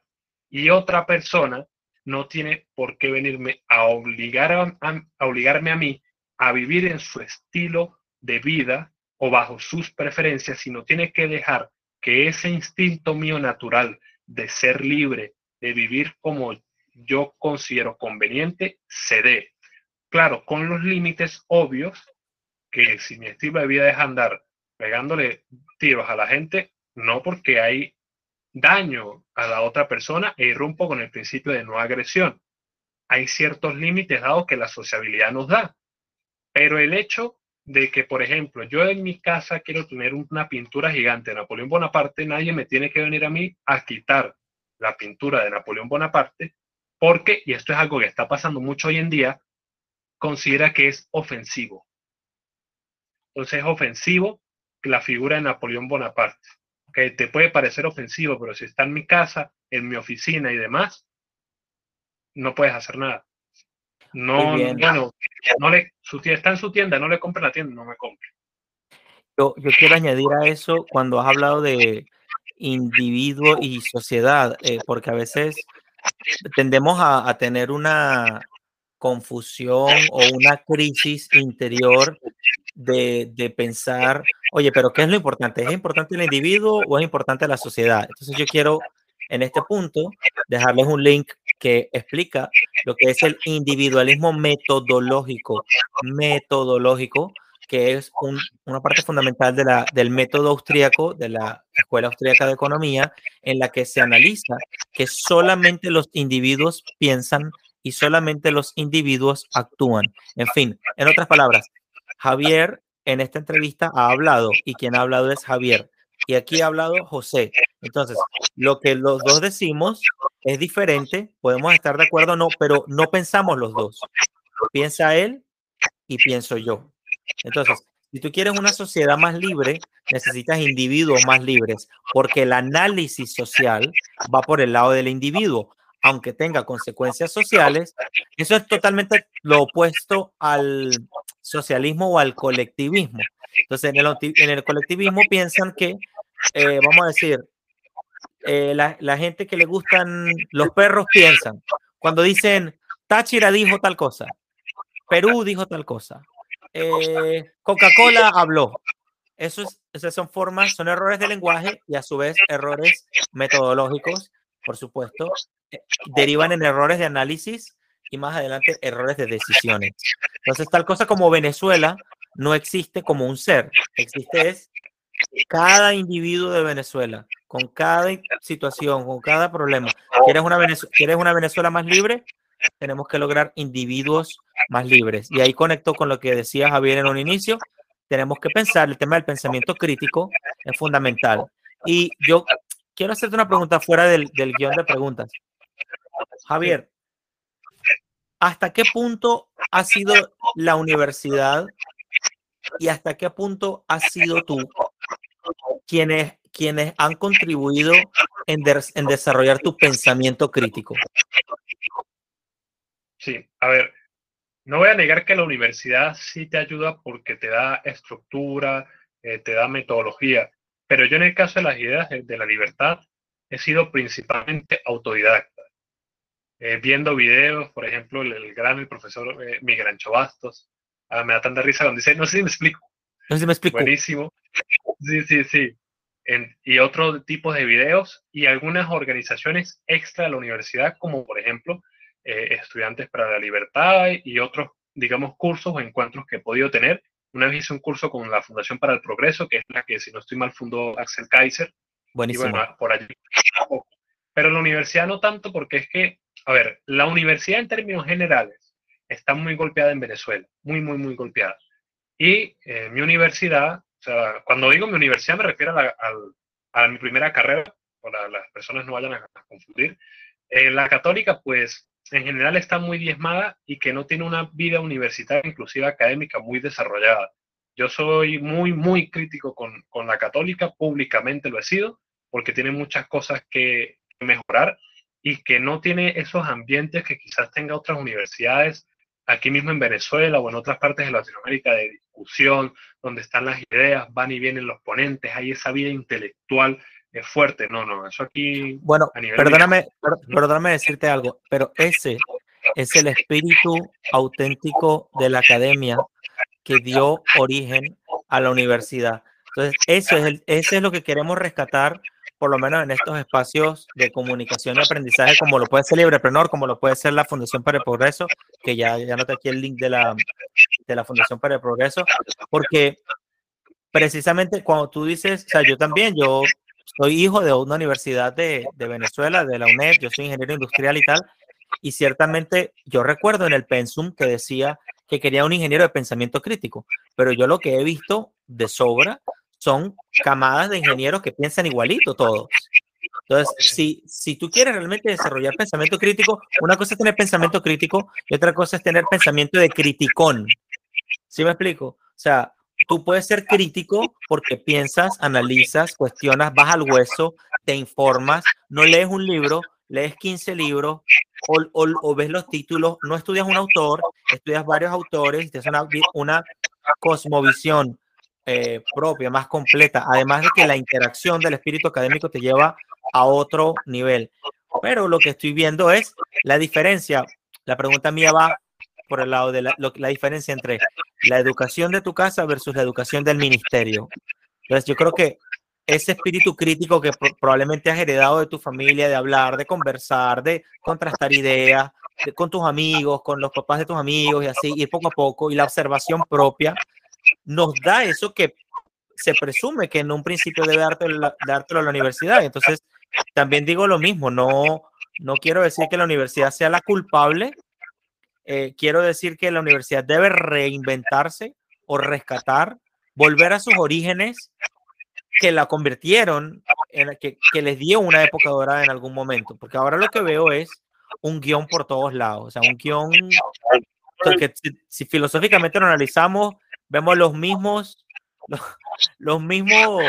Y otra persona no tiene por qué venirme a, obligar a, obligarme a mí a vivir en su estilo de vida o bajo sus preferencias, sino tiene que dejar que ese instinto mío natural de ser libre, de vivir como yo considero conveniente, se dé. Claro, con los límites obvios que si mi estilo de vida es andar pegándole tiros a la gente, no porque hay daño a la otra persona e irrumpo con el principio de no agresión. Hay ciertos límites dados que la sociabilidad nos da. Pero el hecho de que, por ejemplo, yo en mi casa quiero tener una pintura gigante de Napoleón Bonaparte, nadie me tiene que venir a mí a quitar la pintura de Napoleón Bonaparte porque, y esto es algo que está pasando mucho hoy en día, considera que es ofensivo. Entonces es ofensivo la figura de Napoleón Bonaparte, que te puede parecer ofensivo, pero si está en mi casa, en mi oficina y demás, no puedes hacer nada. No, bueno, no le, su, está en su tienda, no le compre la tienda, no me compre. Yo, yo quiero añadir a eso cuando has hablado de individuo y sociedad, eh, porque a veces tendemos a, tener una confusión o una crisis interior de, de, pensar, oye, pero ¿qué es lo importante? ¿Es importante el individuo o es importante la sociedad? Entonces yo quiero en este punto dejarles un link que explica lo que es el individualismo metodológico, metodológico, que es un, una parte fundamental de la, del método austríaco, de la Escuela Austríaca de Economía, en la que se analiza que solamente los individuos piensan y solamente los individuos actúan. En fin, en otras palabras, Javier en esta entrevista ha hablado y quien ha hablado es Javier. Y aquí ha hablado José. Entonces, lo que los dos decimos es diferente, podemos estar de acuerdo o no, pero no pensamos los dos. Piensa él y pienso yo. Entonces, si tú quieres una sociedad más libre, necesitas individuos más libres, porque el análisis social va por el lado del individuo, aunque tenga consecuencias sociales. Eso es totalmente lo opuesto al socialismo o al colectivismo. Entonces, en el, en el colectivismo piensan que, eh, vamos a decir, eh, la, la gente que le gustan los perros piensan, cuando dicen, Táchira dijo tal cosa, Perú dijo tal cosa, eh, Coca-Cola habló. Eso es, esas son formas, son errores de lenguaje y a su vez errores metodológicos, por supuesto, eh, derivan en errores de análisis y más adelante errores de decisiones. Entonces, tal cosa como Venezuela no existe como un ser, existe es cada individuo de Venezuela, con cada situación, con cada problema. ¿Quieres una, ¿Quieres una Venezuela más libre? Tenemos que lograr individuos más libres. Y ahí conecto con lo que decía Javier en un inicio. Tenemos que pensar, el tema del pensamiento crítico es fundamental. Y yo quiero hacerte una pregunta fuera del, del guion de preguntas. Javier, ¿hasta qué punto ha sido la universidad y hasta qué punto has sido tú quienes, quienes han contribuido en, en desarrollar tu pensamiento crítico? Sí, a ver, no voy a negar que la universidad sí te ayuda porque te da estructura, eh, te da metodología, pero yo en el caso de las ideas de, la libertad he sido principalmente autodidacta, eh, viendo videos, por ejemplo, el, gran el profesor eh, Miguel Ancho Bastos, ah, me da tanta risa cuando dice, no sé si me explico. No sé si me explico. Buenísimo. Sí, sí, sí. y otro tipo de videos y algunas organizaciones extra de la universidad, como por ejemplo eh, Estudiantes para la Libertad y otros, digamos, cursos o encuentros que he podido tener. Una vez hice un curso con la Fundación para el Progreso, que es la que, si no estoy mal, fundó Axel Kaiser. Buenísimo. Y bueno, por allí. Pero la universidad no tanto porque es que, a ver, la universidad en términos generales está muy golpeada en Venezuela, muy, muy, muy golpeada. Y eh, mi universidad, o sea, cuando digo mi universidad me refiero a, a, mi primera carrera, para las personas no vayan a, confundir. Eh, la católica, pues, en general está muy diezmada y que no tiene una vida universitaria, inclusive académica, muy desarrollada. Yo soy muy, muy crítico con, con la católica, públicamente lo he sido, porque tiene muchas cosas que mejorar y que no tiene esos ambientes que quizás tenga otras universidades aquí mismo en Venezuela o en otras partes de Latinoamérica de discusión, donde están las ideas, van y vienen los ponentes, hay esa vida intelectual es fuerte. No, no, eso aquí. Bueno, perdóname, perdóname decirte algo, pero ese es el espíritu auténtico de la academia que dio origen a la universidad. Entonces, eso es, el, ese es lo que queremos rescatar, por lo menos en estos espacios de comunicación y aprendizaje, como lo puede ser Libreprenor, como lo puede ser la Fundación para el Progreso, que ya, ya noté aquí el link de la, de la Fundación para el Progreso, porque precisamente cuando tú dices, o sea, yo también, yo soy hijo de una universidad de, de, Venezuela, de la UNED, yo soy ingeniero industrial y tal, y ciertamente yo recuerdo en el pensum que decía que quería un ingeniero de pensamiento crítico, pero yo lo que he visto de sobra son camadas de ingenieros que piensan igualito todos. Entonces, si, si tú quieres realmente desarrollar pensamiento crítico, una cosa es tener pensamiento crítico y otra cosa es tener pensamiento de criticón. ¿Sí me explico? O sea, tú puedes ser crítico porque piensas, analizas, cuestionas, vas al hueso, te informas, no lees un libro, lees 15 libros o, ves los títulos, no estudias un autor, estudias varios autores y te una, una cosmovisión eh, propia, más completa, además de que la interacción del espíritu académico te lleva a otro nivel. Pero lo que estoy viendo es la diferencia. La pregunta mía va por el lado de la diferencia entre la educación de tu casa versus la educación del ministerio. Entonces yo creo que ese espíritu crítico que probablemente has heredado de tu familia, de hablar, de conversar, de contrastar ideas con tus amigos, con los papás de tus amigos y así, y poco a poco, y la observación propia, nos da eso que se presume que en un principio debe dártelo, dártelo a la universidad. Entonces, también digo lo mismo, no, no quiero decir que la universidad sea la culpable, eh, quiero decir que la universidad debe reinventarse o rescatar, volver a sus orígenes que la convirtieron, en, que, que les dio una época dorada en algún momento, porque ahora lo que veo es un guion por todos lados, o sea, un guion que si, filosóficamente lo analizamos, vemos los mismos, los, mismos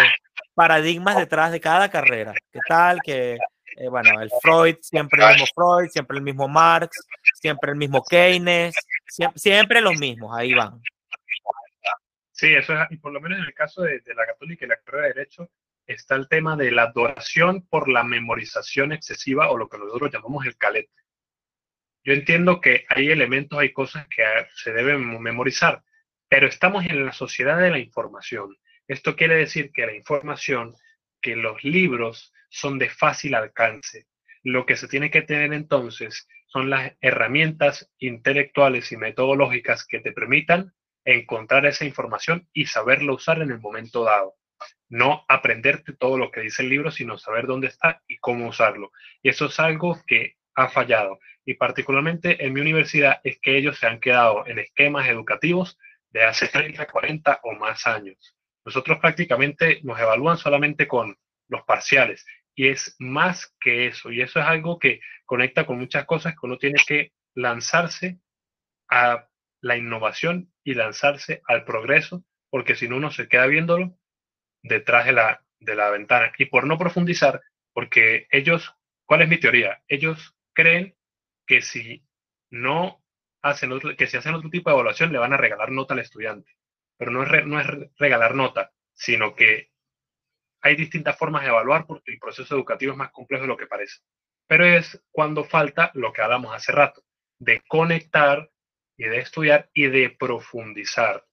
paradigmas detrás de cada carrera. ¿Qué tal? Que, eh, bueno, el Freud, siempre el mismo Freud, siempre el mismo Marx, siempre el mismo Keynes, siempre, siempre los mismos, ahí van. Sí, eso es, y por lo menos en el caso de, de la católica y la carrera de Derecho, está el tema de la adoración por la memorización excesiva o lo que nosotros llamamos el calete. Yo entiendo que hay elementos, hay cosas que se deben memorizar, pero estamos en la sociedad de la información. Esto quiere decir que la información, que los libros son de fácil alcance. Lo que se tiene que tener entonces son las herramientas intelectuales y metodológicas que te permitan encontrar esa información y saberla usar en el momento dado. No aprenderte todo lo que dice el libro, sino saber dónde está y cómo usarlo. Y eso es algo que ha fallado. Y particularmente en mi universidad es que ellos se han quedado en esquemas educativos de hace 30, 40 o más años. Nosotros prácticamente nos evalúan solamente con los parciales y es más que eso. Y eso es algo que conecta con muchas cosas que uno tiene que lanzarse a la innovación y lanzarse al progreso, porque si no uno se queda viéndolo detrás de la, de la ventana. Y por no profundizar, porque ellos, ¿cuál es mi teoría? Ellos creen que si no hacen otro, que si hacen otro tipo de evaluación le van a regalar nota al estudiante. Pero no es, no es regalar nota, sino que hay distintas formas de evaluar porque el proceso educativo es más complejo de lo que parece. Pero es cuando falta lo que hablamos hace rato, de conectar y de estudiar y de profundizar.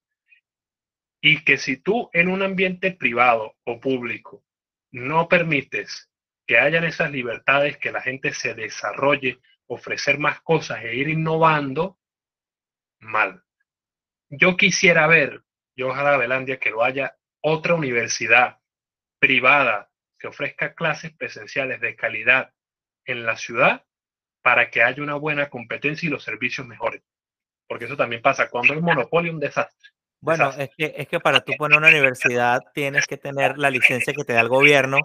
Y que si tú en un ambiente privado o público no permites que hayan esas libertades, que la gente se desarrolle, ofrecer más cosas e ir innovando, mal. Yo quisiera ver, yo ojalá Belandia, que lo haya otra universidad privada que ofrezca clases presenciales de calidad en la ciudad para que haya una buena competencia y los servicios mejoren porque eso también pasa. Cuando hay monopolio, un desastre. Bueno, Es, que, es que para tú poner una universidad tienes que tener la licencia que te da el gobierno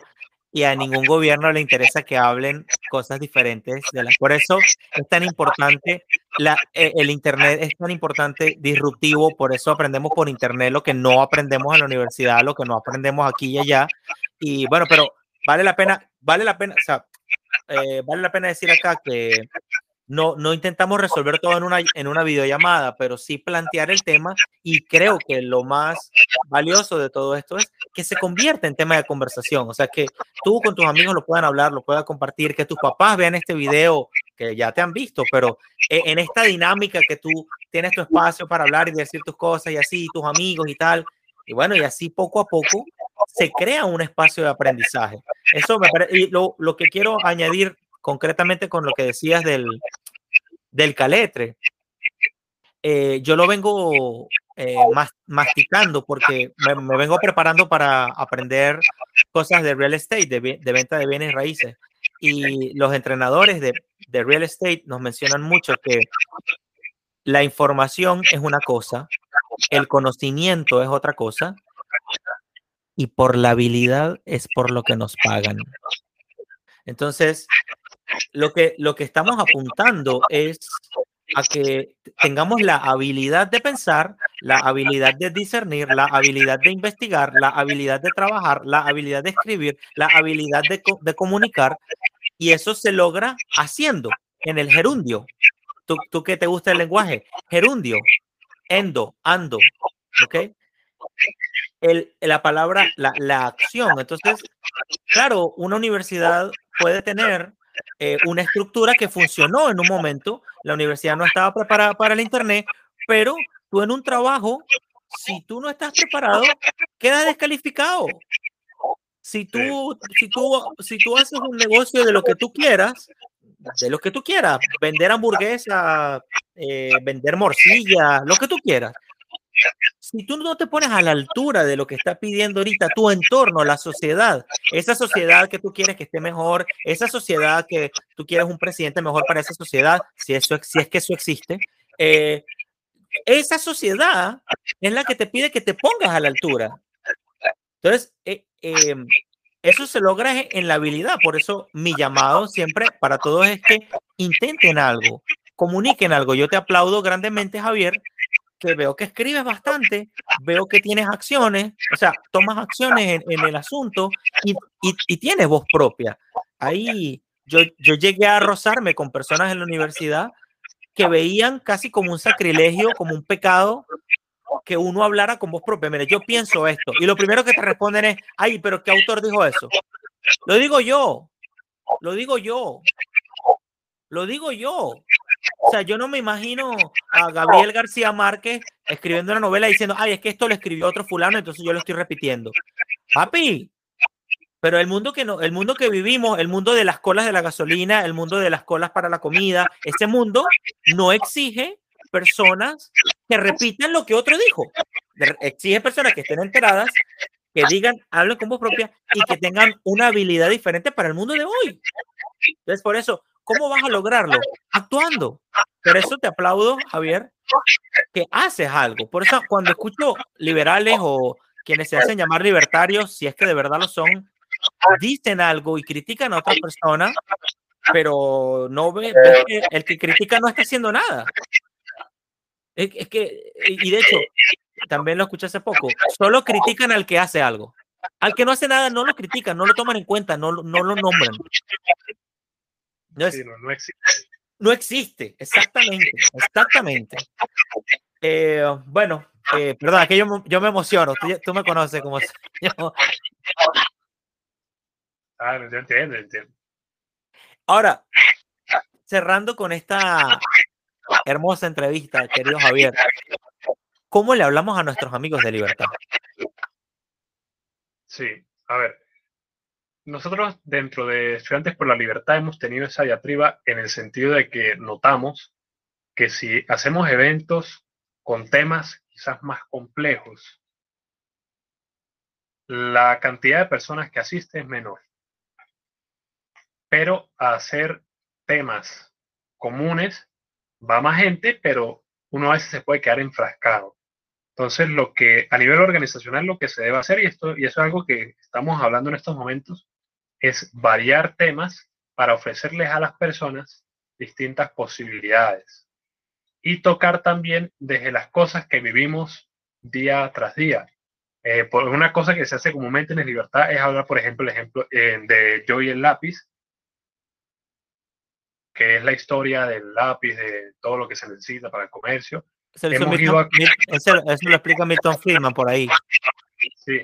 y a ningún gobierno le interesa que hablen cosas diferentes. De la, por eso es tan importante, la, e, el Internet es tan importante, disruptivo, por eso aprendemos por Internet lo que no aprendemos en la universidad, lo que no aprendemos aquí y allá. Y bueno, pero vale la pena, vale la pena, o sea, eh, vale la pena decir acá que no, no intentamos resolver todo en una, en una videollamada, pero sí plantear el tema y creo que lo más valioso de todo esto es que se convierta en tema de conversación, o sea, que tú con tus amigos lo puedan hablar, lo puedan compartir, que tus papás vean este video que ya te han visto, pero e, en esta dinámica que tú tienes tu espacio para hablar y decir tus cosas y así, tus amigos y tal, y bueno, y así poco a poco se crea un espacio de aprendizaje. Eso me parece, y lo, lo que quiero añadir concretamente con lo que decías del, del caletre. Eh, yo lo vengo eh, masticando porque me, vengo preparando para aprender cosas de real estate, de, venta de bienes raíces. Y los entrenadores de, de real estate nos mencionan mucho que la información es una cosa, el conocimiento es otra cosa, y por la habilidad es por lo que nos pagan. Entonces, lo que, lo que estamos apuntando es a que tengamos la habilidad de pensar, la habilidad de discernir, la habilidad de investigar, la habilidad de trabajar, la habilidad de escribir, la habilidad de, de comunicar, y eso se logra haciendo en el gerundio. ¿Tú, tú que te gusta el lenguaje? Gerundio, endo, ando, ¿ok? El, la palabra, la, la acción. Entonces, claro, una universidad puede tener eh, una estructura que funcionó en un momento. La universidad no estaba preparada para el Internet, pero tú en un trabajo, si tú no estás preparado, quedas descalificado. Si tú, si tú, si tú haces un negocio de lo que tú quieras, de lo que tú quieras, vender hamburguesa, eh, vender morcilla, lo que tú quieras. Si tú no te pones a la altura de lo que está pidiendo ahorita tu entorno, la sociedad, esa sociedad que tú quieres que esté mejor, esa sociedad que tú quieres un presidente mejor para esa sociedad, si, eso, si es que eso existe, eh, esa sociedad es la que te pide que te pongas a la altura. Entonces, eh, em, eso se logra en la habilidad. Por eso mi llamado siempre para todos es que intenten algo, comuniquen algo. Yo te aplaudo grandemente, Javier, que veo que escribes bastante, veo que tienes acciones, o sea, tomas acciones en, el asunto y, y, tienes voz propia. Ahí yo, yo llegué a rozarme con personas en la universidad que veían casi como un sacrilegio, como un pecado, que uno hablara con voz propia. Mire, yo pienso esto. Y lo primero que te responden es, ay, pero ¿qué autor dijo eso? Lo digo yo. Lo digo yo. Lo digo yo. O sea, yo no me imagino a Gabriel García Márquez escribiendo una novela diciendo, ay, es que esto lo escribió otro fulano, entonces yo lo estoy repitiendo. Papi, pero el mundo que no, el mundo que vivimos, el mundo de las colas de la gasolina, el mundo de las colas para la comida, ese mundo no exige personas que repitan lo que otro dijo. Exige personas que estén enteradas, que digan, hablen con voz propia y que tengan una habilidad diferente para el mundo de hoy. Entonces, por eso, ¿cómo vas a lograrlo? Actuando. Pero eso te aplaudo, Javier, que haces algo. Por eso, cuando escucho liberales o quienes se hacen llamar libertarios, si es que de verdad lo son, dicen algo y critican a otra persona, pero no ve, que el que critica no está haciendo nada. Es, que, y de hecho, también lo escuché hace poco, solo critican al que hace algo. Al que no hace nada no lo critican, no lo toman en cuenta, no, no lo nombran. No, existe. No existe, exactamente, exactamente. Eh, bueno, eh, perdón, que yo, yo me emociono, tú, me conoces como yo, Ah, yo entiendo, entiendo. Ahora, cerrando con esta hermosa entrevista, querido Javier, ¿cómo le hablamos a nuestros amigos de libertad? Sí, a ver, nosotros dentro de Estudiantes por la Libertad hemos tenido esa diatriba en el sentido de que notamos que si hacemos eventos con temas quizás más complejos, la cantidad de personas que asisten es menor pero hacer temas comunes va más gente, pero uno a veces se puede quedar enfrascado. Entonces, lo que a nivel organizacional lo que se debe hacer, y esto y eso es algo que estamos hablando en estos momentos, es variar temas para ofrecerles a las personas distintas posibilidades y tocar también desde las cosas que vivimos día tras día. Eh, por una cosa que se hace comúnmente en libertad es hablar, por ejemplo, el ejemplo eh, de Yo y el lápiz, que es la historia del lápiz, de todo lo que se necesita para el comercio. hemos ido a... eso, lo explica Milton Friedman por ahí. Sí,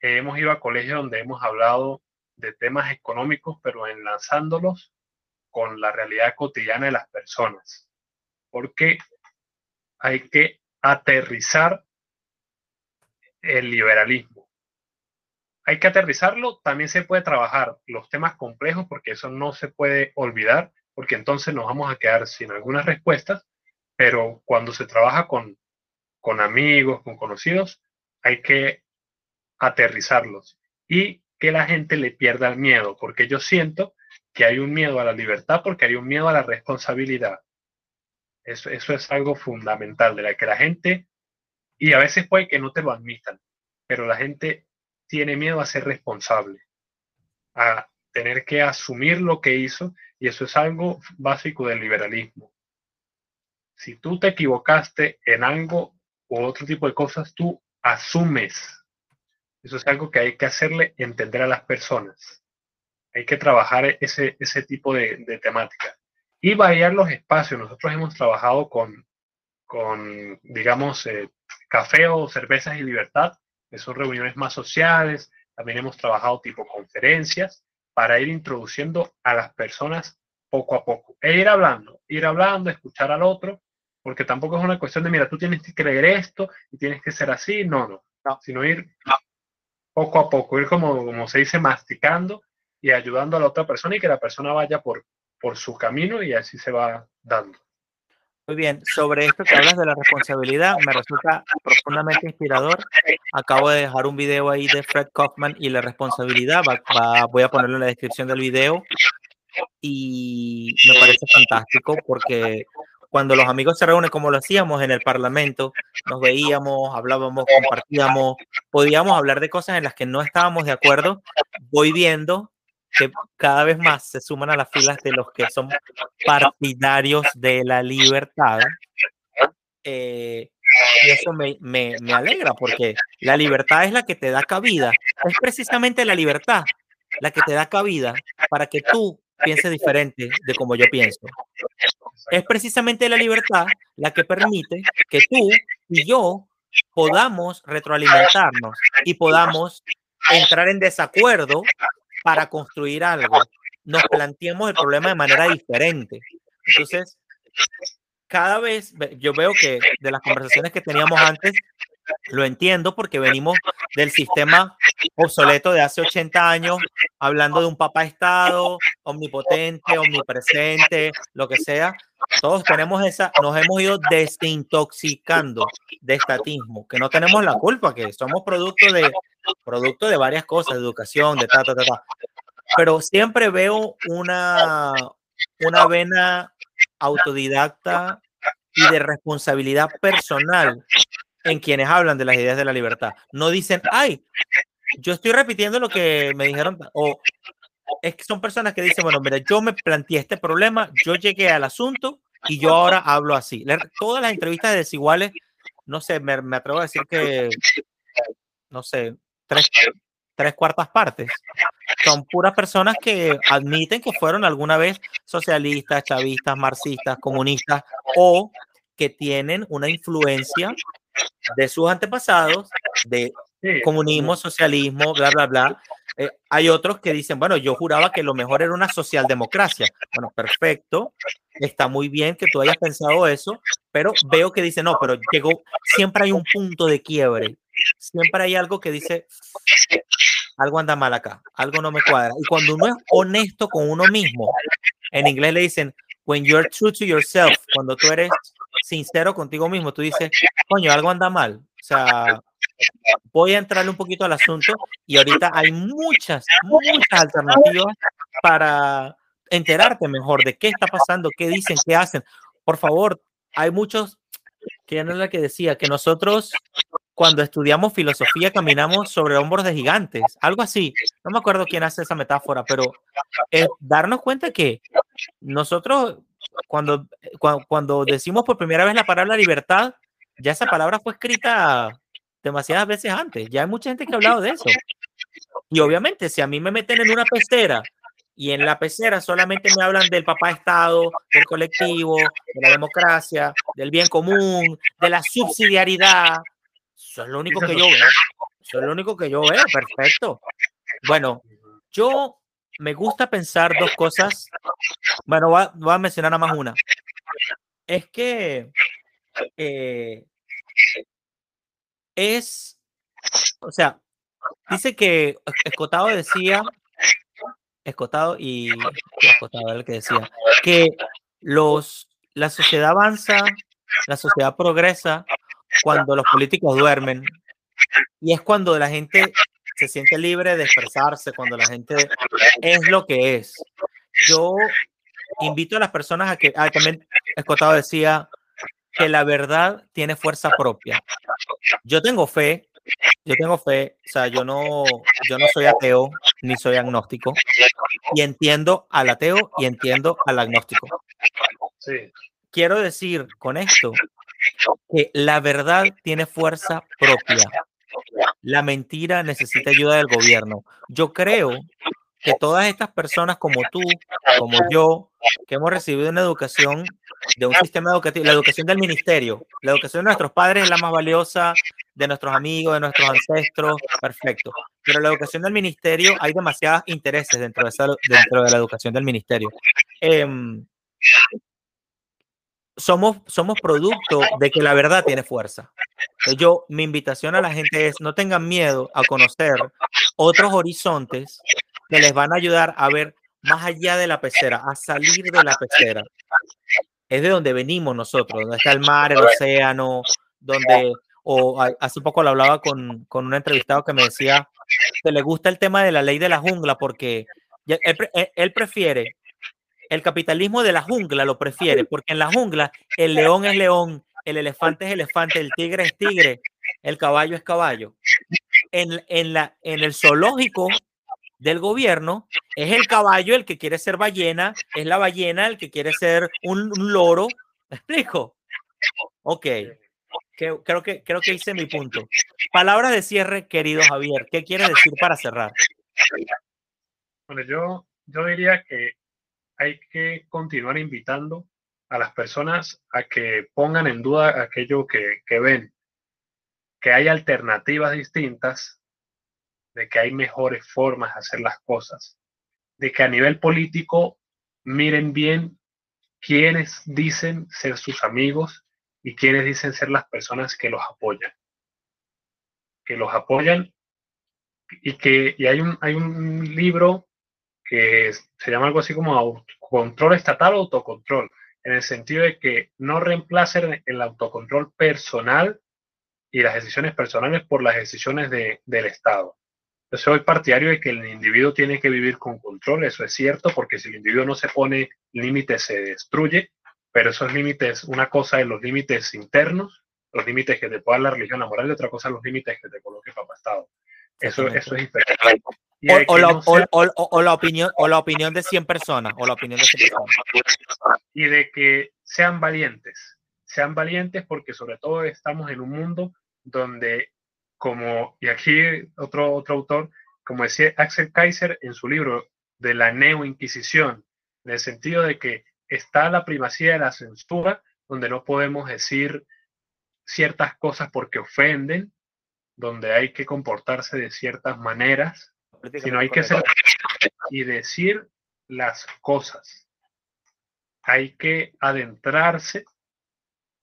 hemos ido a colegios donde hemos hablado de temas económicos, pero enlazándolos con la realidad cotidiana de las personas. Porque hay que aterrizar el liberalismo. Hay que aterrizarlo, también se puede trabajar los temas complejos porque eso no se puede olvidar, porque entonces nos vamos a quedar sin algunas respuestas, pero cuando se trabaja con, con amigos, con conocidos, hay que aterrizarlos y que la gente le pierda el miedo, porque yo siento que hay un miedo a la libertad porque hay un miedo a la responsabilidad. Eso, eso es algo fundamental, de la que la gente, y a veces puede que no te lo admitan, pero la gente tiene miedo a ser responsable, a tener que asumir lo que hizo y eso es algo básico del liberalismo. Si tú te equivocaste en algo u otro tipo de cosas, tú asumes. Eso es algo que hay que hacerle entender a las personas. Hay que trabajar ese, ese tipo de, de temática. Y variar los espacios. Nosotros hemos trabajado con, con digamos, eh, café o cervezas y libertad, que son reuniones más sociales. También hemos trabajado tipo conferencias para ir introduciendo a las personas poco a poco. E ir hablando, ir hablando, escuchar al otro, porque tampoco es una cuestión de, mira, tú tienes que creer esto y tienes que ser así, no, no, No. sino ir poco a poco, ir como, como se dice, masticando y ayudando a la otra persona y que la persona vaya por, por su camino y así se va dando. Muy bien, sobre esto que hablas de la responsabilidad, me resulta profundamente inspirador. Acabo de dejar un video ahí de Fred Kaufman y la responsabilidad. Va- va- voy a ponerlo en la descripción del video. Y me parece fantástico porque cuando los amigos se reúnen como lo hacíamos en el Parlamento, nos veíamos, hablábamos, compartíamos, podíamos hablar de cosas en las que no estábamos de acuerdo. Voy viendo que cada vez más se suman a las filas de los que son partidarios de la libertad. Eh, y eso me, me, me alegra porque la libertad es la que te da cabida. Es precisamente la libertad la que te da cabida para que tú pienses diferente de como yo pienso. Es precisamente la libertad la que permite que tú y yo podamos retroalimentarnos y podamos entrar en desacuerdo para construir algo. Nos planteemos el problema de manera diferente. Entonces, cada vez ve- yo veo que de las conversaciones que teníamos antes, lo entiendo porque venimos del sistema obsoleto de hace 80 años, hablando de un papá estado omnipotente, omnipresente, lo que sea. Todos tenemos esa, nos hemos ido desintoxicando de estatismo, que no tenemos la culpa, que somos producto de, producto de varias cosas, de educación, de ta, ta, ta, ta. Pero siempre veo una, una vena autodidacta y de responsabilidad personal en quienes hablan de las ideas de la libertad. No dicen, ay, yo estoy repitiendo lo que me dijeron, o es que son personas que dicen, bueno, mira, yo me planteé este problema, yo llegué al asunto y yo ahora hablo así. Todas las entrevistas de desiguales, no sé, me, me atrevo a decir que, no sé, tres, tres cuartas partes son puras personas que admiten que fueron alguna vez socialistas, chavistas, marxistas, comunistas o que tienen una influencia de sus antepasados, de comunismo, socialismo, bla, bla, bla. Eh, hay otros que dicen, bueno, yo juraba que lo mejor era una socialdemocracia. Bueno, perfecto, está muy bien que tú hayas pensado eso, pero veo que dice, no, pero llegó, siempre hay un punto de quiebre, siempre hay algo que dice, algo anda mal acá, algo no me cuadra. Y cuando uno es honesto con uno mismo, en inglés le dicen, when you're true to yourself, cuando tú eres sincero contigo mismo, tú dices, coño, algo anda mal. O sea, voy a entrarle un poquito al asunto y ahorita hay muchas, muchas alternativas para enterarte mejor de qué está pasando, qué dicen, qué hacen. Por favor, hay muchos, que no es la que decía, que nosotros cuando estudiamos filosofía caminamos sobre hombros de gigantes, algo así. No me acuerdo quién hace esa metáfora, pero es darnos cuenta que nosotros cuando, cuando, cuando decimos por primera vez la palabra libertad, ya esa palabra fue escrita demasiadas veces antes. Ya hay mucha gente que ha hablado de eso. Y obviamente, si a mí me meten en una pecera y en la pecera solamente me hablan del papá Estado, del colectivo, de la democracia, del bien común, de la subsidiariedad, eso es lo único que yo veo. Eso es lo único que yo veo. Perfecto. Bueno, yo me gusta pensar dos cosas. Bueno, voy a, voy a mencionar nada más una. Es que eh, es, o sea, dice que Escotado decía, Escotado y Escotado el que decía, que los, la sociedad avanza, la sociedad progresa cuando los políticos duermen y es cuando la gente se siente libre de expresarse, cuando la gente es lo que es. Yo invito a las personas a que, ah, también Escotado decía que la verdad tiene fuerza propia. Yo tengo fe, yo tengo fe, o sea, yo no, yo no soy ateo ni soy agnóstico y entiendo al ateo y entiendo al agnóstico. sí, Quiero decir con esto que la verdad tiene fuerza propia. La mentira necesita ayuda del gobierno. Yo creo que todas estas personas como tú, como yo, que hemos recibido una educación de un sistema educativo, la educación del ministerio, la educación de nuestros padres es la más valiosa, de nuestros amigos, de nuestros ancestros, perfecto. Pero la educación del ministerio, hay demasiados intereses dentro de, esa, de la educación del ministerio. Eh, somos, somos producto de que la verdad tiene fuerza. Yo, mi invitación a la gente es no tengan miedo a conocer otros horizontes que les van a ayudar a ver más allá de la pecera, a salir de la pecera. Es de donde venimos nosotros, donde está el mar, el océano, donde, o hace poco lo hablaba con, con un entrevistado que me decía que le gusta el tema de la ley de la jungla porque él prefiere el capitalismo de la jungla lo prefiere, porque en la jungla el león es león, el elefante es elefante, el tigre es tigre, el caballo es caballo. En, en, la, en el zoológico del gobierno es el caballo el que quiere ser ballena, es la ballena el que quiere ser un, loro. ¿Me explico? Ok. Creo que, creo que hice mi punto. Palabras de cierre, querido Javier. ¿Qué quieres decir para cerrar? Bueno, yo, yo diría que hay que continuar invitando a las personas a que pongan en duda aquello que, ven, que hay alternativas distintas, de que hay mejores formas de hacer las cosas, de que a nivel político miren bien quiénes dicen ser sus amigos y quiénes dicen ser las personas que los apoyan. Que los apoyan y que hay un libro que se llama algo así como control estatal o autocontrol, en el sentido de que no reemplacen el autocontrol personal y las decisiones personales por las decisiones de, del Estado. Yo soy partidario de que el individuo tiene que vivir con control, eso es cierto, porque si el individuo no se pone límites se destruye, pero esos límites, una cosa es los límites internos, los límites que te pueda la religión, la moral, y otra cosa los límites que te coloque el Estado. Eso, eso es diferente. O, la, opinión, o la opinión de 100 personas, o la opinión de Y de que sean valientes, sean valientes porque sobre todo estamos en un mundo donde, como, y aquí otro, otro autor, como decía Axel Kaiser en su libro de la neo-inquisición, en el sentido de que está la primacía de la censura, donde no podemos decir ciertas cosas porque ofenden, donde hay que comportarse de ciertas maneras, sino hay que ser y decir las cosas. Hay que adentrarse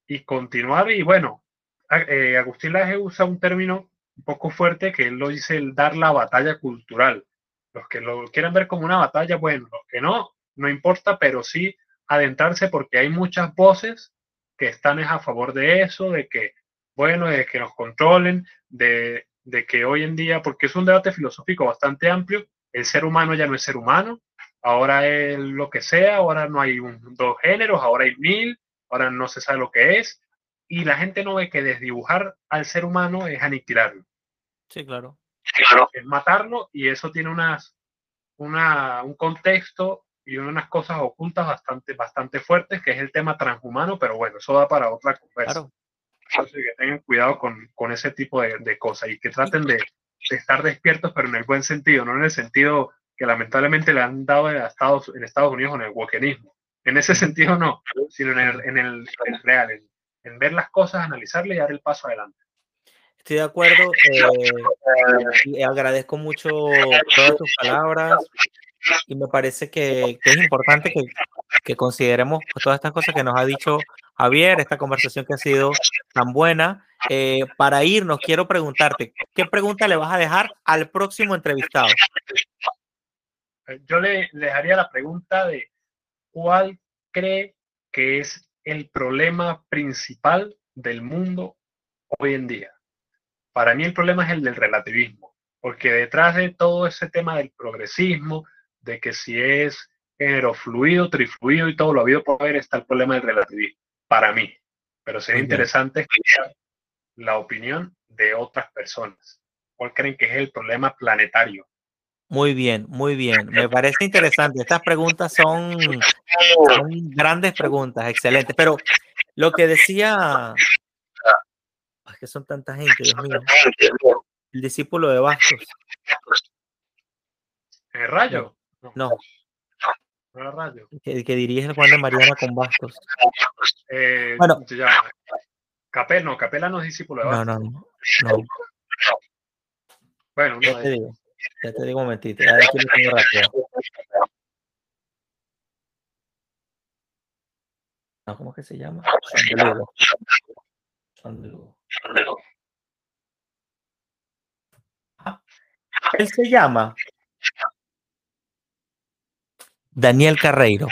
y continuar. Y bueno, eh, Agustín Laje usa un término un poco fuerte que él lo dice el dar la batalla cultural. Los que lo quieran ver como una batalla, bueno, los que no, no importa, pero sí adentrarse porque hay muchas voces que están a favor de eso, de que, bueno, de que nos controlen, de de que hoy en día, porque es un debate filosófico bastante amplio, el ser humano ya no es ser humano, ahora es lo que sea, ahora no hay dos géneros, ahora hay mil, ahora no se sabe lo que es, y la gente no ve que desdibujar al ser humano es aniquilarlo. Sí, claro. Es matarlo y eso tiene unas, una, un contexto y unas cosas ocultas bastante, bastante fuertes, que es el tema transhumano, pero bueno, eso da para otra conversación que tengan cuidado con, con ese tipo de, de, cosas y que traten de, de, estar despiertos, pero en el buen sentido, no en el sentido que lamentablemente le han dado en Estados, en Estados Unidos con el wokenismo. En ese sentido no, sino en el, en el, real, en, en, ver las cosas, analizarle y dar el paso adelante. Estoy de acuerdo. Eh, agradezco mucho todas tus palabras y me parece que, que es importante que, que, consideremos todas estas cosas que nos ha dicho Javier, esta conversación que ha sido tan buena. Eh, para irnos, quiero preguntarte, ¿qué pregunta le vas a dejar al próximo entrevistado? Yo le, le dejaría la pregunta de cuál cree que es el problema principal del mundo hoy en día. Para mí el problema es el del relativismo, porque detrás de todo ese tema del progresismo, de que si es género fluido, trifluido y todo lo habido por haber, está el problema del relativismo para mí, pero sería interesante escuchar la opinión de otras personas. ¿Cuál creen que es el problema planetario? Muy bien, muy bien. Me parece interesante. Estas preguntas son, grandes preguntas, excelentes. Pero lo que decía, es que son tanta gente, Dios mío. El discípulo de Bastos. ¿El rayo? No. Que, que dirige Juan de Mariana con Bastos. Eh, bueno. Capel, no, Capela no es discípulo de Bastos. No, no, no. Bueno, ya te digo, ya te digo un momentito. Aquí lo tengo rápido. No, ¿cómo que se llama? Son de Lugo. Son de Lugo. Ah, Él se llama Daniel Carreiro.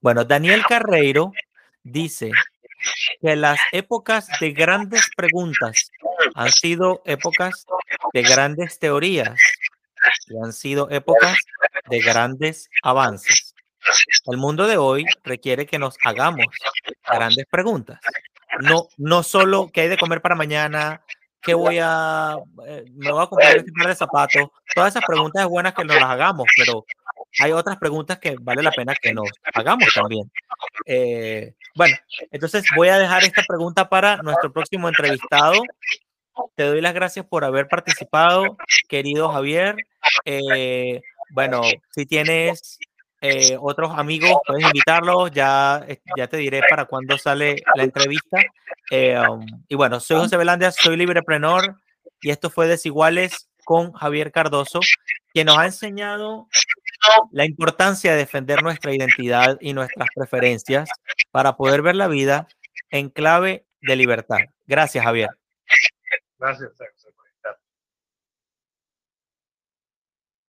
Bueno, Daniel Carreiro dice que las épocas de grandes preguntas han sido épocas de grandes teorías y han sido épocas de grandes avances. El mundo de hoy requiere que nos hagamos grandes preguntas. No, no solo qué hay de comer para mañana, qué voy a, eh, me voy a comprar este par de zapatos. Todas esas preguntas es buenas que nos las hagamos, pero hay otras preguntas que vale la pena que nos hagamos también. Eh, bueno, entonces voy a dejar esta pregunta para nuestro próximo entrevistado. Te doy las gracias por haber participado, querido Javier. Eh, bueno, si tienes eh, otros amigos, puedes invitarlos. Ya, eh, ya te diré para cuándo sale la entrevista. Eh, um, y bueno, soy José Velandia, soy libreprenor y esto fue Desiguales con Javier Cardoso, que nos ha enseñado la importancia de defender nuestra identidad y nuestras preferencias para poder ver la vida en clave de libertad. Gracias, Javier. Gracias.